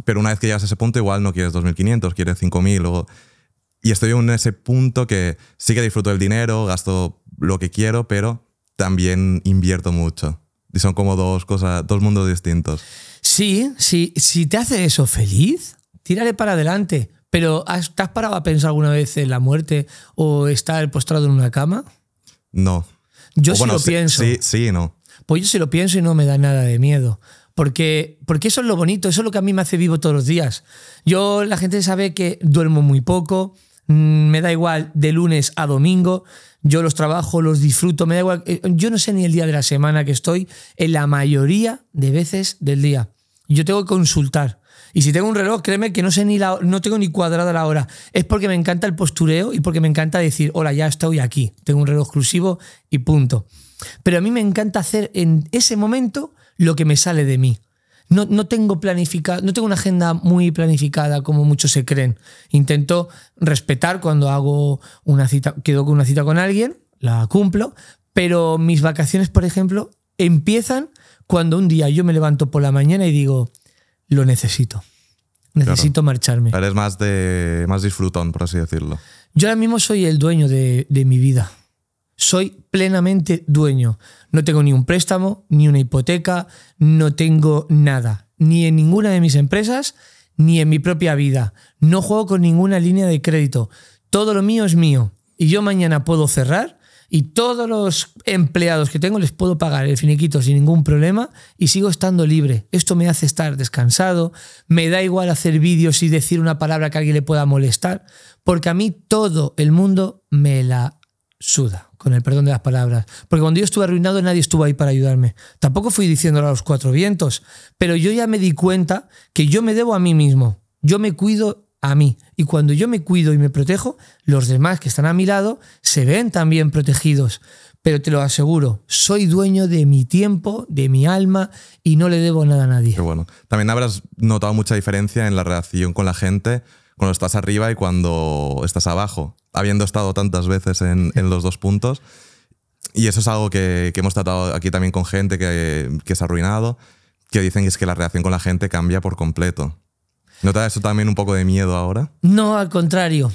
Pero una vez que llegas a ese punto, igual no quieres 2.500, quieres 5.000 Y estoy en ese punto que sí que disfruto del dinero, gasto lo que quiero, pero también invierto mucho. Y son como dos cosas, dos mundos distintos. Sí, sí, si te hace eso feliz, tírale para adelante. Pero ¿te has parado a pensar alguna vez en la muerte o estar postrado en una cama? No. Yo sí lo pienso. Sí, sí, no. Pues yo sí lo pienso y no me da nada de miedo. Porque, porque eso es lo bonito, eso es lo que a mí me hace vivo todos los días. Yo, la gente sabe que duermo muy poco, mm, me da igual de lunes a domingo, yo los trabajo, los disfruto, me da igual. Eh, yo no sé ni el día de la semana que estoy, en la mayoría de veces del día yo tengo que consultar. Y si tengo un reloj, créeme que no sé ni la, no tengo ni cuadrada la hora. Es porque me encanta el postureo y porque me encanta decir, hola, ya estoy aquí. Tengo un reloj exclusivo y punto. Pero a mí me encanta hacer en ese momento lo que me sale de mí. No, no tengo planificado, no tengo una agenda muy planificada como muchos se creen. Intento respetar cuando hago una cita, quedo con una cita con alguien, la cumplo, pero mis vacaciones, por ejemplo, empiezan cuando un día yo me levanto por la mañana y digo, lo necesito. Necesito marcharme. Eres más de más disfrutón, por así decirlo. Yo ahora mismo soy el dueño de, de mi vida. Soy plenamente dueño. No tengo ni un préstamo, ni una hipoteca, no tengo nada. Ni en ninguna de mis empresas, ni en mi propia vida. No juego con ninguna línea de crédito. Todo lo mío es mío. Y yo mañana puedo cerrar y todos los empleados que tengo les puedo pagar el finiquito sin ningún problema y sigo estando libre. Esto me hace estar descansado, me da igual hacer vídeos y decir una palabra que a alguien le pueda molestar, porque a mí todo el mundo me la suda, con el perdón de las palabras. Porque cuando yo estuve arruinado nadie estuvo ahí para ayudarme. Tampoco fui diciéndolo a los cuatro vientos, pero yo ya me di cuenta que yo me debo a mí mismo. Yo me cuido a mí. Y cuando yo me cuido y me protejo, los demás que están a mi lado se ven también protegidos. Pero te lo aseguro, soy dueño de mi tiempo, de mi alma y no le debo nada a nadie. Qué bueno. También habrás notado mucha diferencia en la relación con la gente cuando estás arriba y cuando estás abajo, habiendo estado tantas veces en, los dos puntos. Y eso es algo que, hemos tratado aquí también con gente que, que ha arruinado, que dicen que es que la relación con la gente cambia por completo. ¿Nota eso también un poco de miedo ahora? No, al contrario.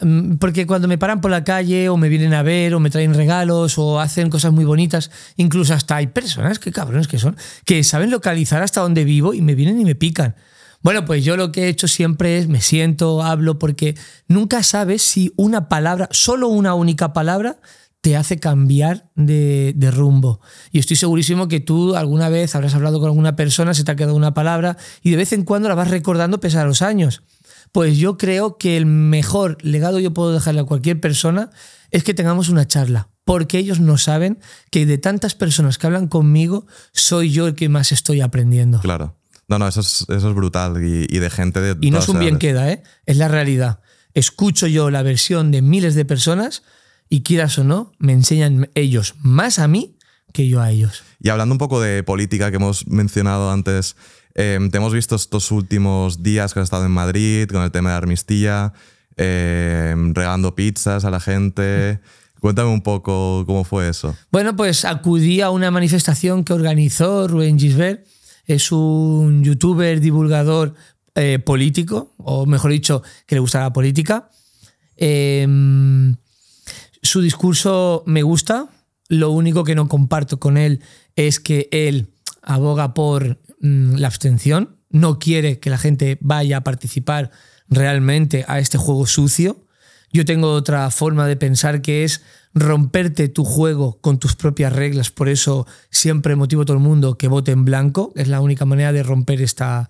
Mm, porque cuando me paran por la calle o me vienen a ver o me traen regalos o hacen cosas muy bonitas, incluso hasta hay personas, que cabrones que son, que saben localizar hasta dónde vivo y me vienen y me pican. Bueno, pues yo lo que he hecho siempre es me siento, hablo, porque nunca sabes si una palabra, solo una única palabra, te hace cambiar de, rumbo. Y estoy segurísimo que tú alguna vez habrás hablado con alguna persona, se te ha quedado una palabra y de vez en cuando la vas recordando pese a los años. Pues yo creo que el mejor legado yo puedo dejarle a cualquier persona es que tengamos una charla, porque ellos no saben que de tantas personas que hablan conmigo, soy yo el que más estoy aprendiendo. Claro. No, no, eso es, eso es brutal y, de gente de... Y no es un bien queda, ¿eh? es la realidad. Escucho yo la versión de miles de personas y quieras o no, me enseñan ellos más a mí que yo a ellos. Y hablando un poco de política que hemos mencionado antes, em, te hemos visto estos últimos días que has estado en Madrid con el tema de Armistilla, em, regando pizzas a la gente. Cuéntame un poco cómo fue eso. Bueno, pues acudí a una manifestación que organizó Rubén Gisbert. Es un youtuber divulgador eh, político, o mejor dicho, que le gusta la política. Eh, su discurso me gusta. Lo único que no comparto con él es que él aboga por mm, la abstención. No quiere que la gente vaya a participar realmente a este juego sucio. Yo tengo otra forma de pensar que es romperte tu juego con tus propias reglas. Por eso siempre motivo a todo el mundo que vote en blanco. Es la única manera de romper esta,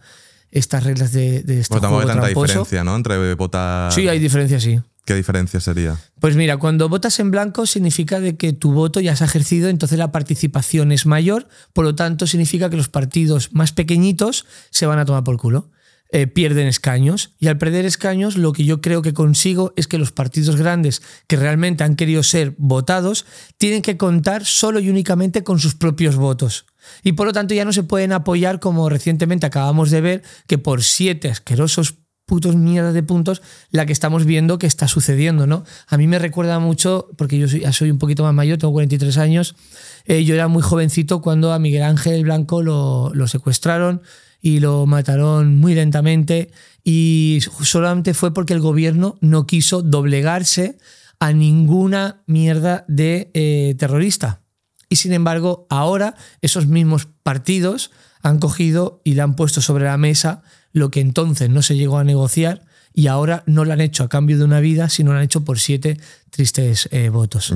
estas reglas de, de este juego hay tanta tramposo. diferencia, ¿no? Entre votar. Sí, hay diferencia, sí. ¿Qué diferencia sería? Pues mira, cuando votas en blanco significa de que tu voto ya se ha ejercido, entonces la participación es mayor, por lo tanto significa que los partidos más pequeñitos se van a tomar por culo. Eh, pierden escaños y al perder escaños lo que yo creo que consigo es que los partidos grandes que realmente han querido ser votados tienen que contar solo y únicamente con sus propios votos. Y por lo tanto ya no se pueden apoyar como recientemente acabamos de ver que por siete asquerosos putos mierdas de puntos la que estamos viendo que está sucediendo, ¿no? A mí me recuerda mucho, porque yo soy, ya soy un poquito más mayor, tengo 43 años, eh, yo era muy jovencito cuando a Miguel Ángel Blanco lo, lo secuestraron y lo mataron muy lentamente y solamente fue porque el gobierno no quiso doblegarse a ninguna mierda de eh, terrorista. Y sin embargo, ahora esos mismos partidos han cogido y le han puesto sobre la mesa lo que entonces no se llegó a negociar y ahora no lo han hecho a cambio de una vida, sino lo han hecho por siete tristes eh, votos.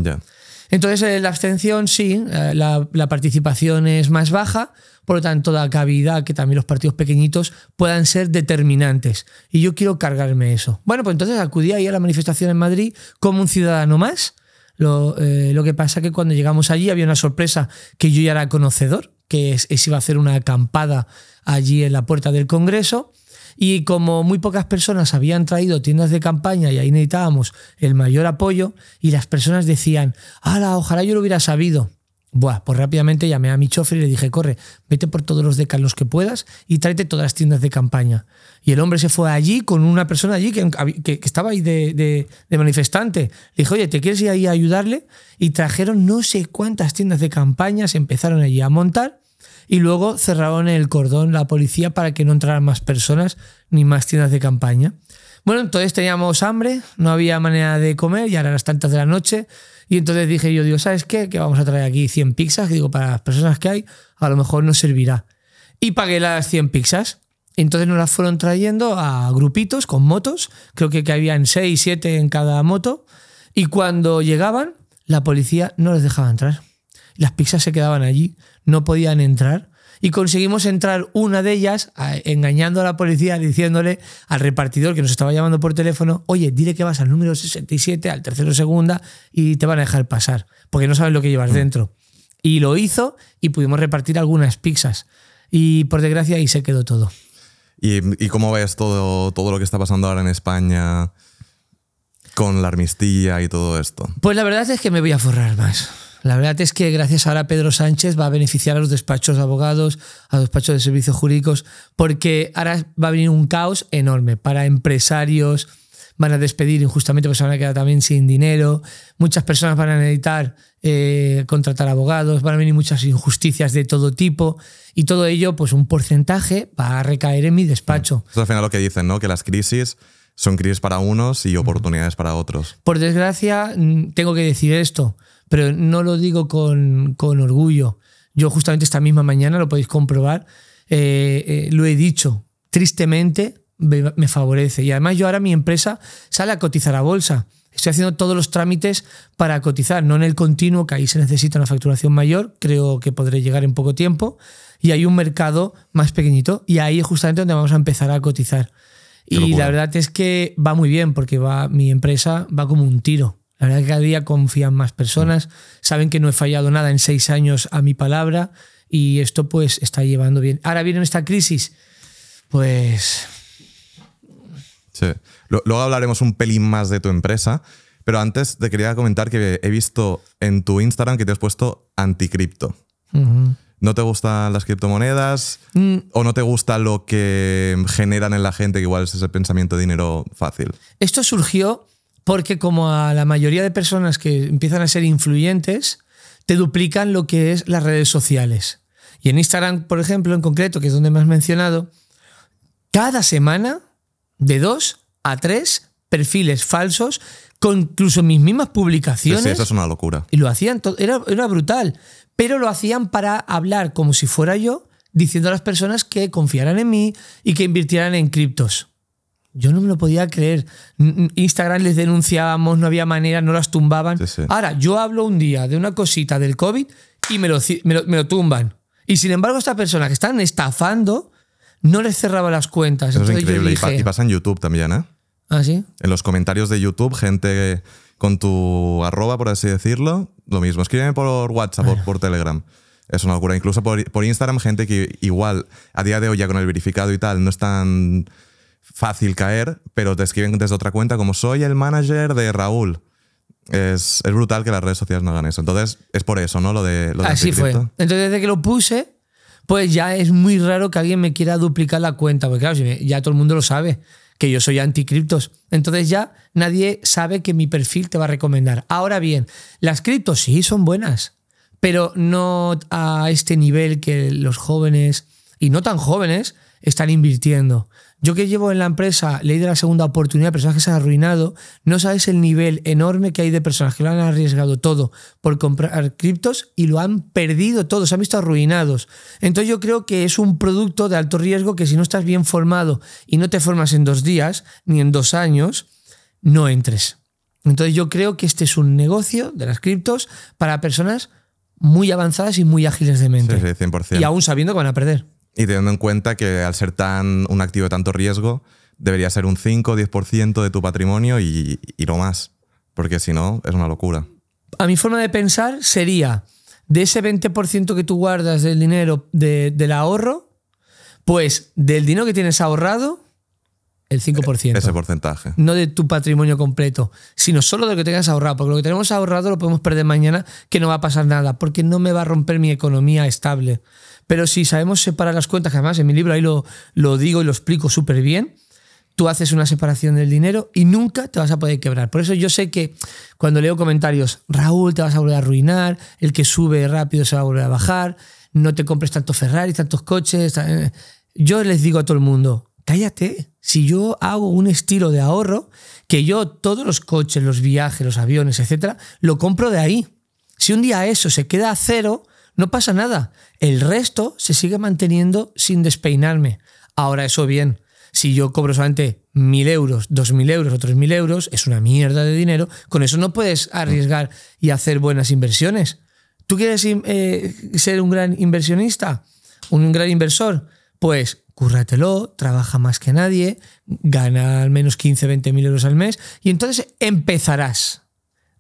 Entonces, eh, la abstención sí, eh, la, participación es más baja, por lo tanto, da cabida que también los partidos pequeñitos puedan ser determinantes. Y yo quiero cargarme eso. Bueno, pues entonces acudí ahí a la manifestación en Madrid como un ciudadano más. Lo, eh, que pasa que cuando llegamos allí había una sorpresa que yo ya era conocedor, que es, es iba a hacer una acampada allí en la puerta del Congreso. Y como muy pocas personas habían traído tiendas de campaña y ahí necesitábamos el mayor apoyo, y las personas decían, ¡Hala, ojalá yo lo hubiera sabido! Buah, pues rápidamente llamé a mi chofer y le dije, corre, vete por todos los decalos que puedas y tráete todas las tiendas de campaña. Y el hombre se fue allí con una persona allí que, estaba ahí de manifestante. Le dije, oye, ¿te quieres ir ahí a ayudarle? Y trajeron no sé cuántas tiendas de campaña, se empezaron allí a montar y luego cerraron el cordón la policía para que no entraran más personas ni más tiendas de campaña. Bueno, entonces teníamos hambre, no había manera de comer, ya eran las tantas de la noche. Y entonces dije yo, digo, ¿sabes qué? Que vamos a traer aquí 100 pizzas. Digo, para las personas que hay, a lo mejor nos servirá. Y pagué las 100 pizzas. Entonces nos las fueron trayendo a grupitos con motos. Creo que, que habían 6, 7 en cada moto. Y cuando llegaban, la policía no les dejaba entrar. Las pizzas se quedaban allí, no podían entrar. Y conseguimos entrar una de ellas engañando a la policía, diciéndole al repartidor que nos estaba llamando por teléfono, oye, dile que vas al número 67, al tercero segunda, y te van a dejar pasar, porque no saben lo que llevas dentro. Y lo hizo y pudimos repartir algunas pizzas. Y por desgracia ahí se quedó todo. ¿Y, y cómo ves todo, todo lo que está pasando ahora en España con la armistía y todo esto? Pues la verdad es que me voy a forrar más. La verdad es que gracias ahora a Pedro Sánchez va a beneficiar a los despachos de abogados, a los despachos de servicios jurídicos, porque ahora va a venir un caos enorme para empresarios, van a despedir injustamente porque se van a quedar también sin dinero, muchas personas van a necesitar eh, contratar abogados, van a venir muchas injusticias de todo tipo y todo ello, pues un porcentaje va a recaer en mi despacho. Eso es al final lo que dicen, ¿no? Que las crisis son crisis para unos y oportunidades para otros. Por desgracia, mm, tengo que decir esto, pero no lo digo con, con orgullo. Yo justamente esta misma mañana, lo podéis comprobar, eh, eh, lo he dicho, tristemente me, me favorece. Y además yo ahora mi empresa sale a cotizar a bolsa. Estoy haciendo todos los trámites para cotizar, no en el continuo, que ahí se necesita una facturación mayor, creo que podré llegar en poco tiempo, y hay un mercado más pequeñito, y ahí es justamente donde vamos a empezar a cotizar. Qué Y locura. la verdad es que va muy bien porque va, mi empresa va como un tiro. La verdad es que cada día confían más personas, saben que no he fallado nada en seis años a mi palabra y esto pues está llevando bien. Ahora viene esta crisis, pues Sí. Luego hablaremos un pelín más de tu empresa, pero antes te quería comentar que he visto en tu Instagram que te has puesto anticripto. ujú. ¿No te gustan las criptomonedas? Mm, ¿O no te gusta lo que generan en la gente, que igual es ese pensamiento de dinero fácil? esto surgió porque como a la mayoría de personas que empiezan a ser influyentes, te duplican lo que es las redes sociales. Y en Instagram, por ejemplo, en concreto, que es donde me has mencionado, cada semana de dos a tres perfiles falsos con incluso mis mismas publicaciones. sí, eso es una locura. Y lo hacían era, era brutal. Pero lo hacían para hablar como si fuera yo, diciendo a las personas que confiaran en mí y que invirtieran en criptos. Yo no me lo podía creer. Instagram les denunciábamos, no había manera, no las tumbaban. Sí, sí. Ahora, yo hablo un día de una cosita del COVID y me lo, me lo, me lo tumban. Y sin embargo, esta persona que están estafando no les cerraba las cuentas. Eso es Entonces increíble. Y pa- dije, y pasa en YouTube también, ¿eh? ¿Ah, sí? En los comentarios de YouTube, gente con tu arroba, por así decirlo, lo mismo. Escríbeme por WhatsApp, por, por Telegram. Es una locura. Incluso por, por Instagram, gente que igual a día de hoy ya con el verificado y tal no es tan fácil caer, pero te escriben desde otra cuenta como soy el manager de Raúl. Es, es brutal que las redes sociales no hagan eso. Entonces, es por eso, ¿no? Lo de lo de Así fue. Entonces, desde que lo puse, pues ya es muy raro que alguien me quiera duplicar la cuenta, porque claro, ya todo el mundo lo sabe, que yo soy anticriptos. Entonces ya nadie sabe que mi perfil te va a recomendar. Ahora bien, las criptos sí son buenas, pero no a este nivel que los jóvenes y no tan jóvenes están invirtiendo. Yo que llevo en la empresa ley de la segunda oportunidad, personas que se han arruinado, no sabes el nivel enorme que hay de personas que lo han arriesgado todo por comprar criptos y lo han perdido todo, se han visto arruinados. Entonces yo creo que es un producto de alto riesgo que si no estás bien formado y no te formas en dos días ni en dos años, no entres. Entonces yo creo que este es un negocio de las criptos para personas muy avanzadas y muy ágiles de mente. Sí, sí, 100%. Y aún sabiendo que van a perder. Y teniendo en cuenta que al ser tan un activo de tanto riesgo, debería ser un 5 o 10% de tu patrimonio y, y no más. Porque si no, es una locura. A mi forma de pensar sería, de ese 20% que tú guardas del dinero de- del ahorro, pues del dinero que tienes ahorrado, el 5%. Ese porcentaje. no de tu patrimonio completo, sino solo de lo que tengas ahorrado, porque lo que tenemos ahorrado lo podemos perder mañana, que no va a pasar nada, porque no me va a romper mi economía estable. Pero si sabemos separar las cuentas, que además en mi libro ahí lo, lo digo y lo explico súper bien, tú haces una separación del dinero y nunca te vas a poder quebrar. Por eso yo sé que cuando leo comentarios, Raúl, te vas a volver a arruinar, el que sube rápido se va a volver a bajar, no te compres tantos Ferrari, tantos coches. Yo les digo a todo el mundo, cállate, si yo hago un estilo de ahorro, que yo todos los coches, los viajes, los aviones, etcétera, lo compro de ahí. Si un día eso se queda a cero, no pasa nada. El resto se sigue manteniendo sin despeinarme. Ahora, eso bien, si yo cobro solamente mil euros, dos mil euros o tres mil euros, es una mierda de dinero. Con eso no puedes arriesgar y hacer buenas inversiones. ¿Tú quieres eh, ser un gran inversionista? ¿Un gran inversor? Pues cúrratelo, trabaja más que nadie, gana al menos 15, 20 mil euros al mes y entonces empezarás.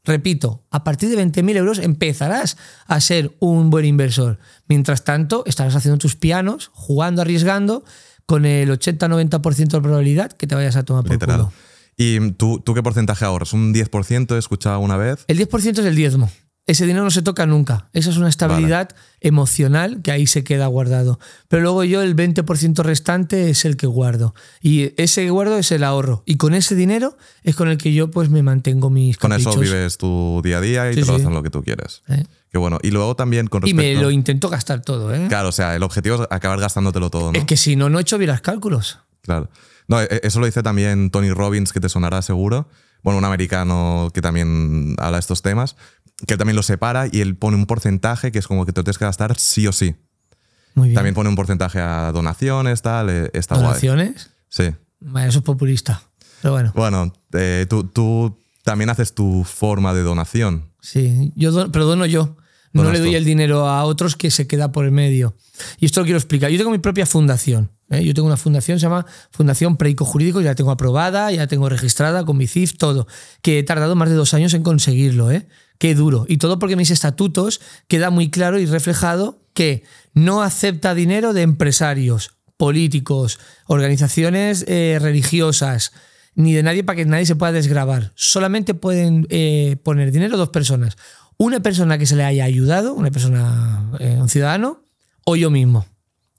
Repito, a partir de 20.000 euros empezarás a ser un buen inversor. Mientras tanto, estarás haciendo tus pianos, jugando, arriesgando, con el 80-90% de probabilidad que te vayas a tomar por Literal. culo. ¿Y tú, tú qué porcentaje ahorras? ¿Un 10%? He escuchado una vez. El 10% es el diezmo. Ese dinero no se toca nunca. Esa es una estabilidad emocional que ahí se queda guardado. Pero luego yo el 20% restante es el que guardo. Y ese guardo es el ahorro. Y con ese dinero es con el que yo pues me mantengo mis Con eso vives tu día a día y Sí, te lo sí. lo que tú quieres. ¿eh? Qué bueno. Y luego también con Y respecto... me lo intento gastar todo, ¿eh? Claro, o sea, el objetivo es acabar gastándotelo todo, ¿no? Es que si no, no he hecho bien los cálculos. Claro. No, e- eso lo dice también Tony Robbins, que te sonará seguro. Bueno, un americano que también habla de estos temas, que él también lo separa y él pone un porcentaje que es como que te lo tienes que gastar sí o sí. Muy bien. También pone un porcentaje a donaciones, tal, eh, está guay. ¿Donaciones? Sí. Eso es populista. Pero bueno, Bueno, eh, tú, tú también haces tu forma de donación. sí. Yo don- pero dono yo. No le doy tú. el dinero a otros que se queda por el medio. Y esto lo quiero explicar. Yo tengo mi propia fundación. ¿Eh? Yo tengo una fundación, se llama Fundación Preico Jurídico, ya la tengo aprobada, ya la tengo registrada con mi CIF, todo. Que he tardado más de dos años en conseguirlo. ¿eh? Qué duro. Y todo porque mis estatutos queda muy claro y reflejado que no acepta dinero de empresarios, políticos, organizaciones eh, religiosas, ni de nadie para que nadie se pueda desgravar. Solamente pueden eh, poner dinero dos personas. Una persona que se le haya ayudado, una persona, un ciudadano, o yo mismo.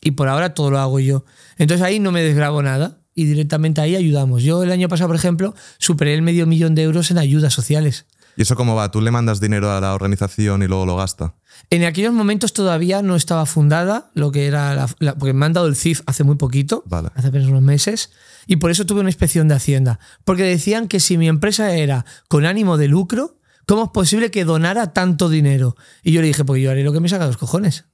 Y por ahora todo lo hago yo. Entonces ahí no me desgrabo nada y directamente ahí ayudamos. Yo el año pasado, por ejemplo, superé el medio millón de euros en ayudas sociales. ¿Y eso cómo va? ¿Tú le mandas dinero a la organización y luego lo gasta? En aquellos momentos todavía no estaba fundada, lo que era la, la- porque me han dado el CIF hace muy poquito, Vale. hace apenas unos meses, y por eso tuve una inspección de Hacienda. Porque decían que si mi empresa era con ánimo de lucro, ¿cómo es posible que donara tanto dinero? Y yo le dije, pues yo haré lo que me saca los cojones.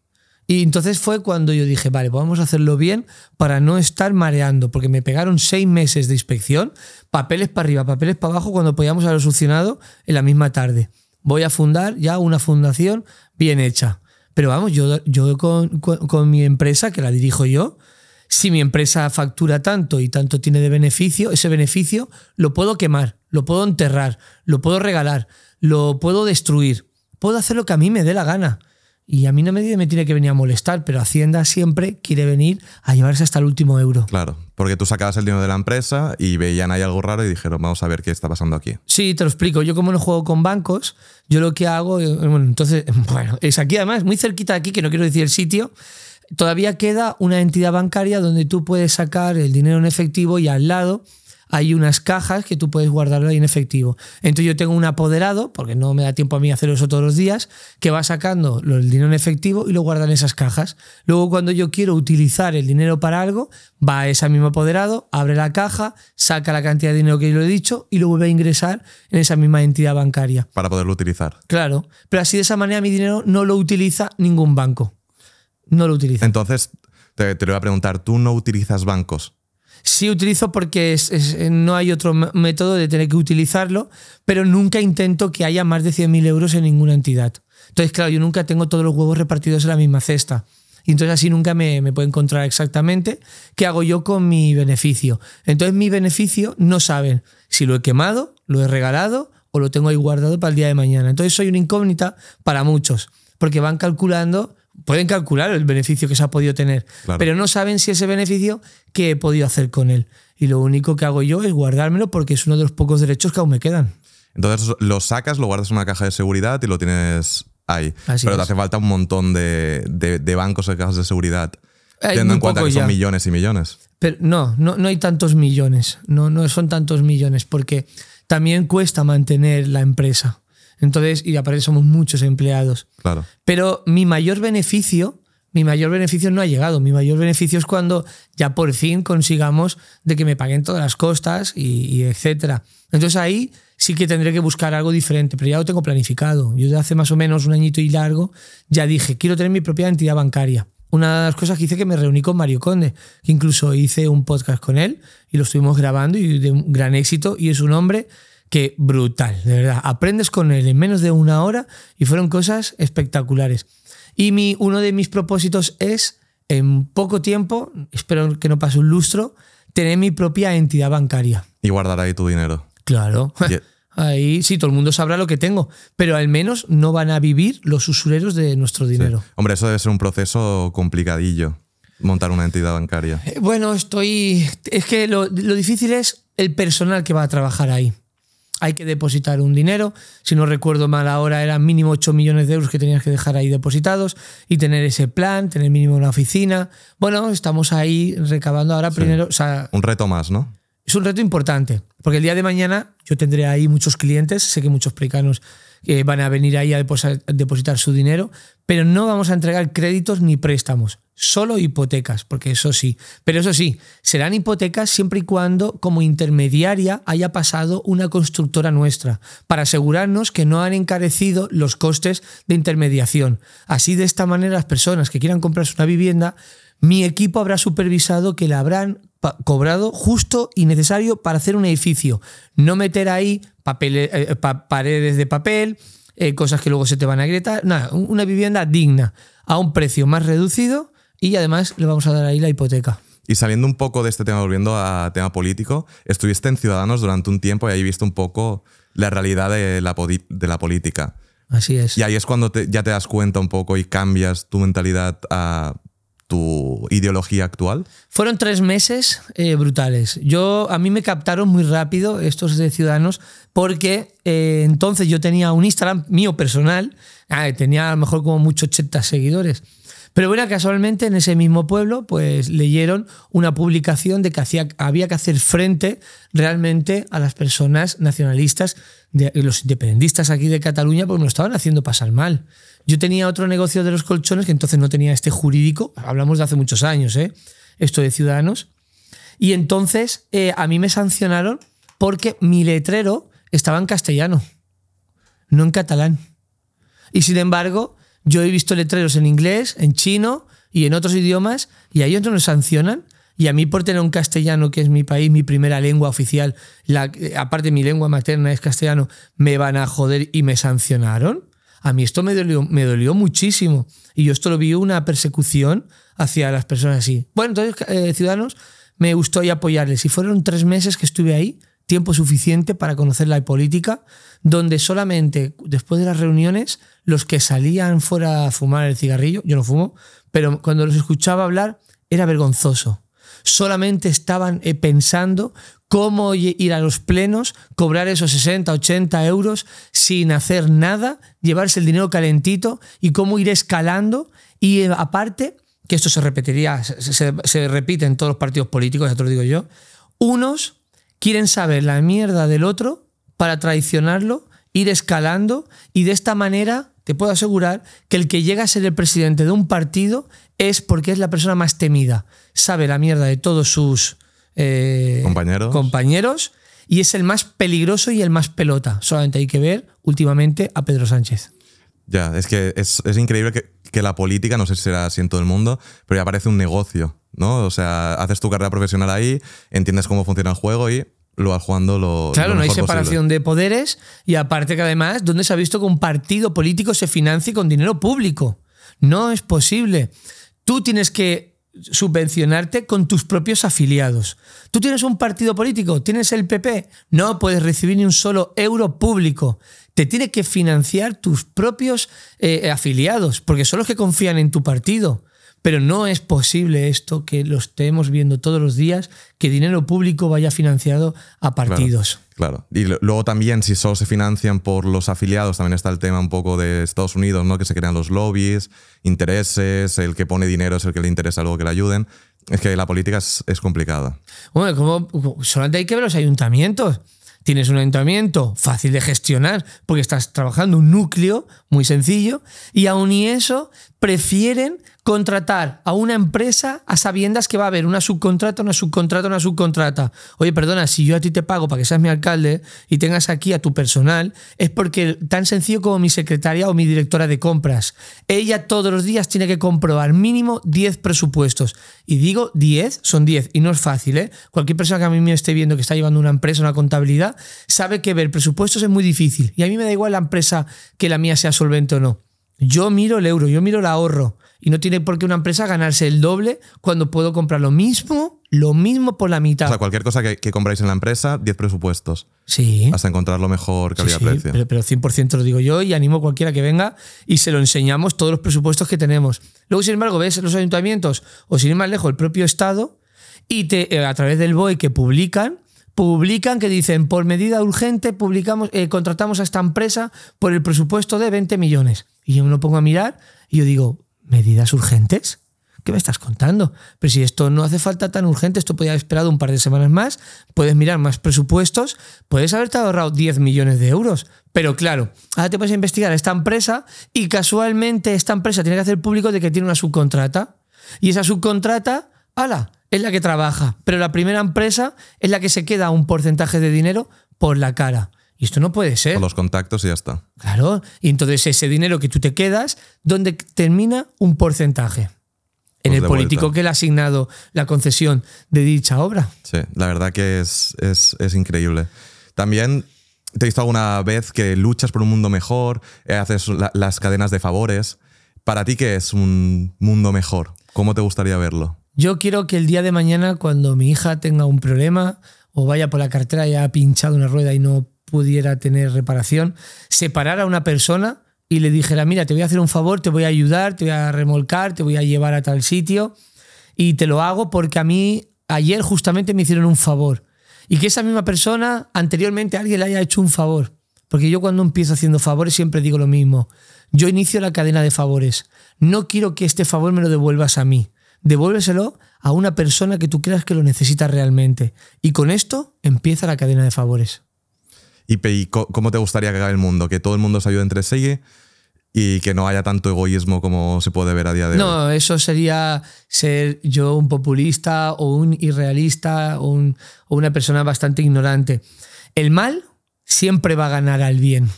Y entonces fue cuando yo dije, vale, vamos a hacerlo bien para no estar mareando, porque me pegaron seis meses de inspección, papeles para arriba, papeles para abajo, cuando podíamos haberlo solucionado en la misma tarde. Voy a fundar ya una fundación bien hecha. Pero vamos, yo, yo con, con- con mi empresa, que la dirijo yo, si mi empresa factura tanto y tanto tiene de beneficio, ese beneficio lo puedo quemar, lo puedo enterrar, lo puedo regalar, lo puedo destruir. Puedo hacer lo que a mí me dé la gana. Y a mí no me, me tiene que venir a molestar, pero Hacienda siempre quiere venir a llevarse hasta el último euro. Claro, porque tú sacabas el dinero de la empresa y veían ahí algo raro y dijeron, vamos a ver qué está pasando aquí. Sí, te lo explico. Yo como no juego con bancos, yo lo que hago, eh, bueno, entonces, bueno, es aquí además, muy cerquita de aquí, que no quiero decir el sitio, todavía queda una entidad bancaria donde tú puedes sacar el dinero en efectivo y al lado hay unas cajas que tú puedes guardarlo ahí en efectivo. Entonces yo tengo un apoderado, porque no me da tiempo a mí hacer eso todos los días, que va sacando el dinero en efectivo y lo guarda en esas cajas. Luego cuando yo quiero utilizar el dinero para algo, va a ese mismo apoderado, abre la caja, saca la cantidad de dinero que yo le he dicho y lo vuelve a ingresar en esa misma entidad bancaria. Para poderlo utilizar. Claro, pero así de esa manera mi dinero no lo utiliza ningún banco. No lo utiliza. Entonces, te, te lo voy a preguntar, ¿tú no utilizas bancos? Sí utilizo porque es- no hay otro método de tener que utilizarlo, pero nunca intento que haya más de 100.000 euros en ninguna entidad. Entonces, claro, yo nunca tengo todos los huevos repartidos en la misma cesta. Y entonces así nunca me, me puedo encontrar exactamente qué hago yo con mi beneficio. Entonces mi beneficio no saben si lo he quemado, lo he regalado o lo tengo ahí guardado para el día de mañana. Entonces soy una incógnita para muchos, porque van calculando, pueden calcular el beneficio que se ha podido tener, Claro. pero no saben si ese beneficio, qué he podido hacer con él. Y lo único que hago yo es guardármelo porque es uno de los pocos derechos que aún me quedan. Entonces lo sacas, lo guardas en una caja de seguridad y lo tienes ahí. Así Pero te hace falta un montón de, de- de bancos de cajas de seguridad. Hay teniendo en cuenta que son millones y millones. Pero no, no, no hay tantos millones, no, no son tantos millones, porque también cuesta mantener la empresa. Entonces, y aparte somos muchos empleados. Claro. Pero mi mayor beneficio, mi mayor beneficio no ha llegado. Mi mayor beneficio es cuando ya por fin consigamos de que me paguen todas las costas y, y etcétera. Entonces ahí sí que tendré que buscar algo diferente, pero ya lo tengo planificado. Yo desde hace más o menos un añito y largo ya dije, quiero tener mi propia entidad bancaria. Una de las cosas que hice que me reuní con Mario Conde, que incluso hice un podcast con él y lo estuvimos grabando y de un gran éxito y es un hombre que brutal, de verdad. Aprendes con él en menos de una hora y fueron cosas espectaculares. Y mi, uno de mis propósitos es, en poco tiempo, espero que no pase un lustro, tener mi propia entidad bancaria. Y guardar ahí tu dinero. Claro. Y- Ahí sí, todo el mundo sabrá lo que tengo, pero al menos no van a vivir los usureros de nuestro dinero. Hombre, eso debe ser un proceso complicadillo, montar una entidad bancaria. Eh, Bueno, estoy. Es que lo, lo difícil es el personal que va a trabajar ahí. Hay que depositar un dinero. Si no recuerdo mal, ahora eran mínimo 8 millones de euros que tenías que dejar ahí depositados y tener ese plan, tener mínimo una oficina. Bueno, estamos ahí recabando ahora primero. O sea, Un reto más, ¿no? es un reto importante, porque el día de mañana yo tendré ahí muchos clientes, sé que muchos precanos eh, van a venir ahí a deposa- a depositar su dinero, pero no vamos a entregar créditos ni préstamos, solo hipotecas, porque eso sí. Pero eso sí, serán hipotecas siempre y cuando como intermediaria haya pasado una constructora nuestra, para asegurarnos que no han encarecido los costes de intermediación. Así de esta manera las personas que quieran comprarse una vivienda, mi equipo habrá supervisado que la habrán cobrado justo y necesario para hacer un edificio. No meter ahí papel- eh, pa- paredes de papel, eh, cosas que luego se te van a agrietar. Nada, un- una vivienda digna, a un precio más reducido y además le vamos a dar ahí la hipoteca. Y saliendo un poco de este tema, volviendo a tema político, estuviste en Ciudadanos durante un tiempo y ahí viste un poco la realidad de la, podi- de la política. Así es. Y ahí es cuando te- ya te das cuenta un poco y cambias tu mentalidad a tu ideología actual. Fueron tres meses eh, brutales. Yo, a mí me captaron muy rápido estos de Ciudadanos porque eh, entonces yo tenía un Instagram mío personal, ah, tenía a lo mejor como mucho 80 seguidores, Pero bueno, casualmente en ese mismo pueblo, pues leyeron una publicación de que había que hacer frente realmente a las personas nacionalistas, de, los independentistas aquí de Cataluña, porque me lo estaban haciendo pasar mal. Yo tenía otro negocio de los colchones que entonces no tenía este jurídico, hablamos de hace muchos años, ¿eh? esto de ciudadanos, y entonces eh, a mí me sancionaron porque mi letrero estaba en castellano, no en catalán. Y sin embargo, yo he visto letreros en inglés, en chino y en otros idiomas, y a ellos no nos sancionan. Y a mí por tener un castellano, que es mi país, mi primera lengua oficial, la, aparte mi lengua materna es castellano, me van a joder y me sancionaron. A mí esto me dolió, me dolió muchísimo. Y yo esto lo vi una persecución hacia las personas así. Bueno, entonces, eh, ciudadanos, me gustó y apoyarles. Y fueron tres meses que estuve ahí, tiempo suficiente para conocer la política, donde solamente después de las reuniones, los que salían fuera a fumar el cigarrillo, yo no fumo, pero cuando los escuchaba hablar era vergonzoso. Solamente estaban eh, pensando cómo ir a los plenos, cobrar esos 60, 80 euros sin hacer nada, llevarse el dinero calentito y cómo ir escalando. Y eh, aparte, que esto se repetiría, se, repite en todos los partidos políticos, ya te lo digo yo, unos quieren saber la mierda del otro para traicionarlo, ir escalando y de esta manera te puedo asegurar que el que llega a ser el presidente de un partido es porque es la persona más temida. Sabe la mierda de todos sus eh, compañeros. compañeros y es el más peligroso y el más pelota. Solamente hay que ver últimamente a Pedro Sánchez. Ya, es que es, increíble que, que, la política, no sé si será así en todo el mundo, pero ya parece un negocio, ¿no? O sea, haces tu carrera profesional ahí, entiendes cómo funciona el juego y lo vas jugando lo. Claro, no hay separación de poderes y aparte que además, ¿dónde se ha visto que un partido político se financie con dinero público? No es posible. Tú tienes que subvencionarte con tus propios afiliados. Tú tienes un partido político, tienes el PP, no puedes recibir ni un solo euro público. Te tiene que financiar tus propios eh, afiliados, porque son los que confían en tu partido. Pero no es posible esto que lo estemos viendo todos los días, que dinero público vaya financiado a partidos. Claro, Y luego también, si solo se financian por los afiliados, también está el tema un poco de Estados Unidos, ¿no? Que se crean los lobbies, intereses, el que pone dinero es el que le interesa algo que le ayuden. Es que la política es, complicada. Bueno, como, solamente hay que ver los ayuntamientos. Tienes un ayuntamiento fácil de gestionar porque estás trabajando un núcleo muy sencillo y aún y eso prefieren contratar a una empresa a sabiendas que va a haber una subcontrata, una subcontrata, una subcontrata. Oye, perdona, si yo a ti te pago para que seas mi alcalde y tengas aquí a tu personal, es porque tan sencillo como mi secretaria o mi directora de compras. Ella todos los días tiene que comprobar mínimo 10 presupuestos. Y digo 10, son 10, y no es fácil, ¿eh? Cualquier persona que a mí me esté viendo que está llevando una empresa, una contabilidad, sabe que ver presupuestos es muy difícil. Y a mí me da igual la empresa que la mía sea solvente o no. Yo miro el euro, yo miro el ahorro. Y no tiene por qué una empresa ganarse el doble cuando puedo comprar lo mismo, lo mismo por la mitad. O sea, cualquier cosa que, compráis en la empresa, 10 presupuestos. Sí. Hasta encontrar lo mejor calidad-precio. Sí, pero, pero 100% lo digo yo y animo a cualquiera que venga y se lo enseñamos todos los presupuestos que tenemos. Luego, sin embargo, ves los ayuntamientos o sin ir más lejos, el propio Estado y te, eh, a través del BOE que publican, publican que dicen, por medida urgente, publicamos, eh, contratamos a esta empresa por el presupuesto de 20 millones. Y yo me lo pongo a mirar y yo digo, ¿medidas urgentes? ¿Qué me estás contando? Pero si esto no hace falta tan urgente, esto podía haber esperado un par de semanas más, puedes mirar más presupuestos, puedes haberte ahorrado 10 millones de euros. Pero claro, ahora te puedes investigar a esta empresa y casualmente esta empresa tiene que hacer público de que tiene una subcontrata. Y esa subcontrata, ala, es la que trabaja, pero la primera empresa es la que se queda un porcentaje de dinero por la cara. Y esto no puede ser. Con los contactos y ya está. Claro. Y entonces ese dinero que tú te quedas, ¿dónde termina un porcentaje? En pues el político que le ha asignado la concesión de dicha obra. Sí, la verdad que es, es, increíble. También te he visto alguna vez que luchas por un mundo mejor, eh, haces las cadenas de favores. ¿Para ti qué es un mundo mejor? ¿Cómo te gustaría verlo? Yo quiero que el día de mañana, cuando mi hija tenga un problema o vaya por la cartera y haya pinchado una rueda y no pudiera tener reparación, separar a una persona y le dijera, mira, te voy a hacer un favor, te voy a ayudar, te voy a remolcar, te voy a llevar a tal sitio y te lo hago porque a mí ayer justamente me hicieron un favor y que esa misma persona anteriormente a alguien le haya hecho un favor. Porque yo cuando empiezo haciendo favores siempre digo lo mismo. Yo inicio la cadena de favores. No quiero que este favor me lo devuelvas a mí. Devuélveselo a una persona que tú creas que lo necesita realmente. Y con esto empieza la cadena de favores. ¿Y, cómo te gustaría que haga el mundo? ¿Que todo el mundo se ayude entre sí? y que no haya tanto egoísmo como se puede ver a día de hoy. No, eso sería ser yo un populista o un irrealista o, o, una persona bastante ignorante. El mal siempre va a ganar al bien.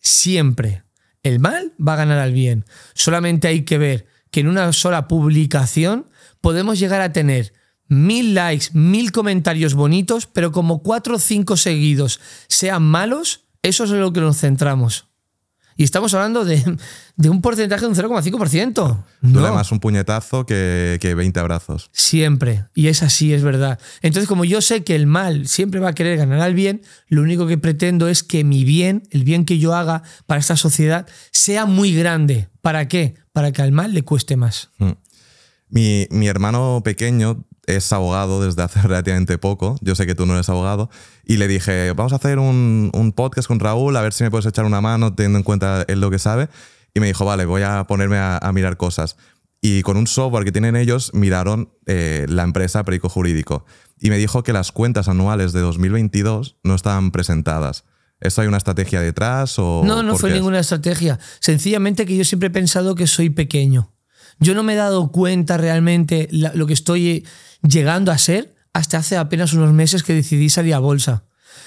Siempre. El mal va a ganar al bien. Solamente hay que ver que en una sola publicación podemos llegar a tener mil likes, mil comentarios bonitos, pero como cuatro o cinco seguidos sean malos, eso es en lo que nos centramos. Y estamos hablando de, un porcentaje de un 0,5%. Duele más un puñetazo que, que 20 abrazos. Siempre. Y es así, es verdad. Entonces, como yo sé que el mal siempre va a querer ganar al bien, lo único que pretendo es que mi bien, el bien que yo haga para esta sociedad, sea muy grande. ¿Para qué? Para que al mal le cueste más. Mm. Mi, mi hermano pequeño es abogado desde hace relativamente poco. Yo sé que tú no eres abogado. Y le dije, vamos a hacer un, un, podcast con Raúl, a ver si me puedes echar una mano teniendo en cuenta él lo que sabe. Y me dijo, vale, voy a ponerme a, mirar cosas. Y con un software que tienen ellos, miraron eh, la empresa Perico Jurídico. Y me dijo que las cuentas anuales de 2022 no estaban presentadas. ¿Esto hay una estrategia detrás? O no, no fue ninguna estrategia. Sencillamente que yo siempre he pensado que soy pequeño. Yo no me he dado cuenta realmente lo que estoy llegando a ser hasta hace apenas unos meses que decidí salir a bolsa.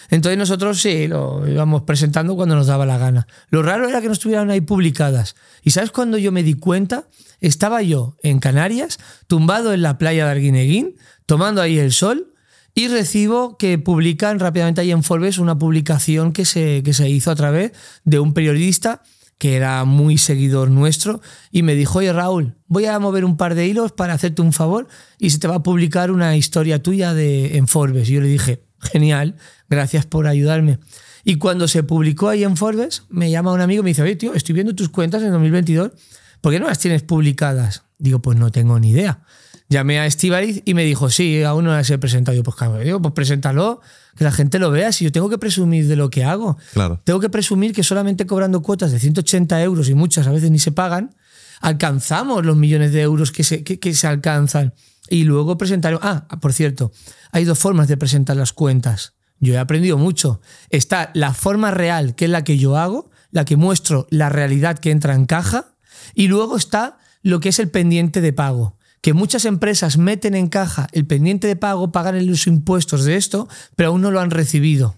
Entonces nosotros sí, lo íbamos presentando cuando nos daba la gana. Lo raro era que no estuvieran ahí publicadas. ¿Y sabes cuando yo me di cuenta? Estaba yo en Canarias, tumbado en la playa de Arguineguín, tomando ahí el sol, y recibo que publican rápidamente ahí en Forbes una publicación que se, que se hizo a través de un periodista que era muy seguidor nuestro, y me dijo, oye Raúl, voy a mover un par de hilos para hacerte un favor y se te va a publicar una historia tuya de, en Forbes. Yo le dije, genial, gracias por ayudarme. Y cuando se publicó ahí en Forbes, me llama un amigo y me dice, oye tío, estoy viendo tus cuentas en 2022, ¿por qué no las tienes publicadas? Digo, pues no tengo ni idea. Llamé a Estivaliz y me dijo, sí, aún no las he presentado. Yo, pues claro, digo, pues preséntalo, que la gente lo vea. Si yo tengo que presumir de lo que hago, claro. tengo que presumir que solamente cobrando cuotas de 180 euros y muchas a veces ni se pagan, alcanzamos los millones de euros que se, que, se alcanzan. Y luego presentar. Ah, por cierto, hay dos formas de presentar las cuentas. Yo he aprendido mucho. Está la forma real, que es la que yo hago, la que muestro la realidad que entra en caja, y luego está lo que es el pendiente de pago que muchas empresas meten en caja el pendiente de pago, pagan los impuestos de esto, pero aún no lo han recibido.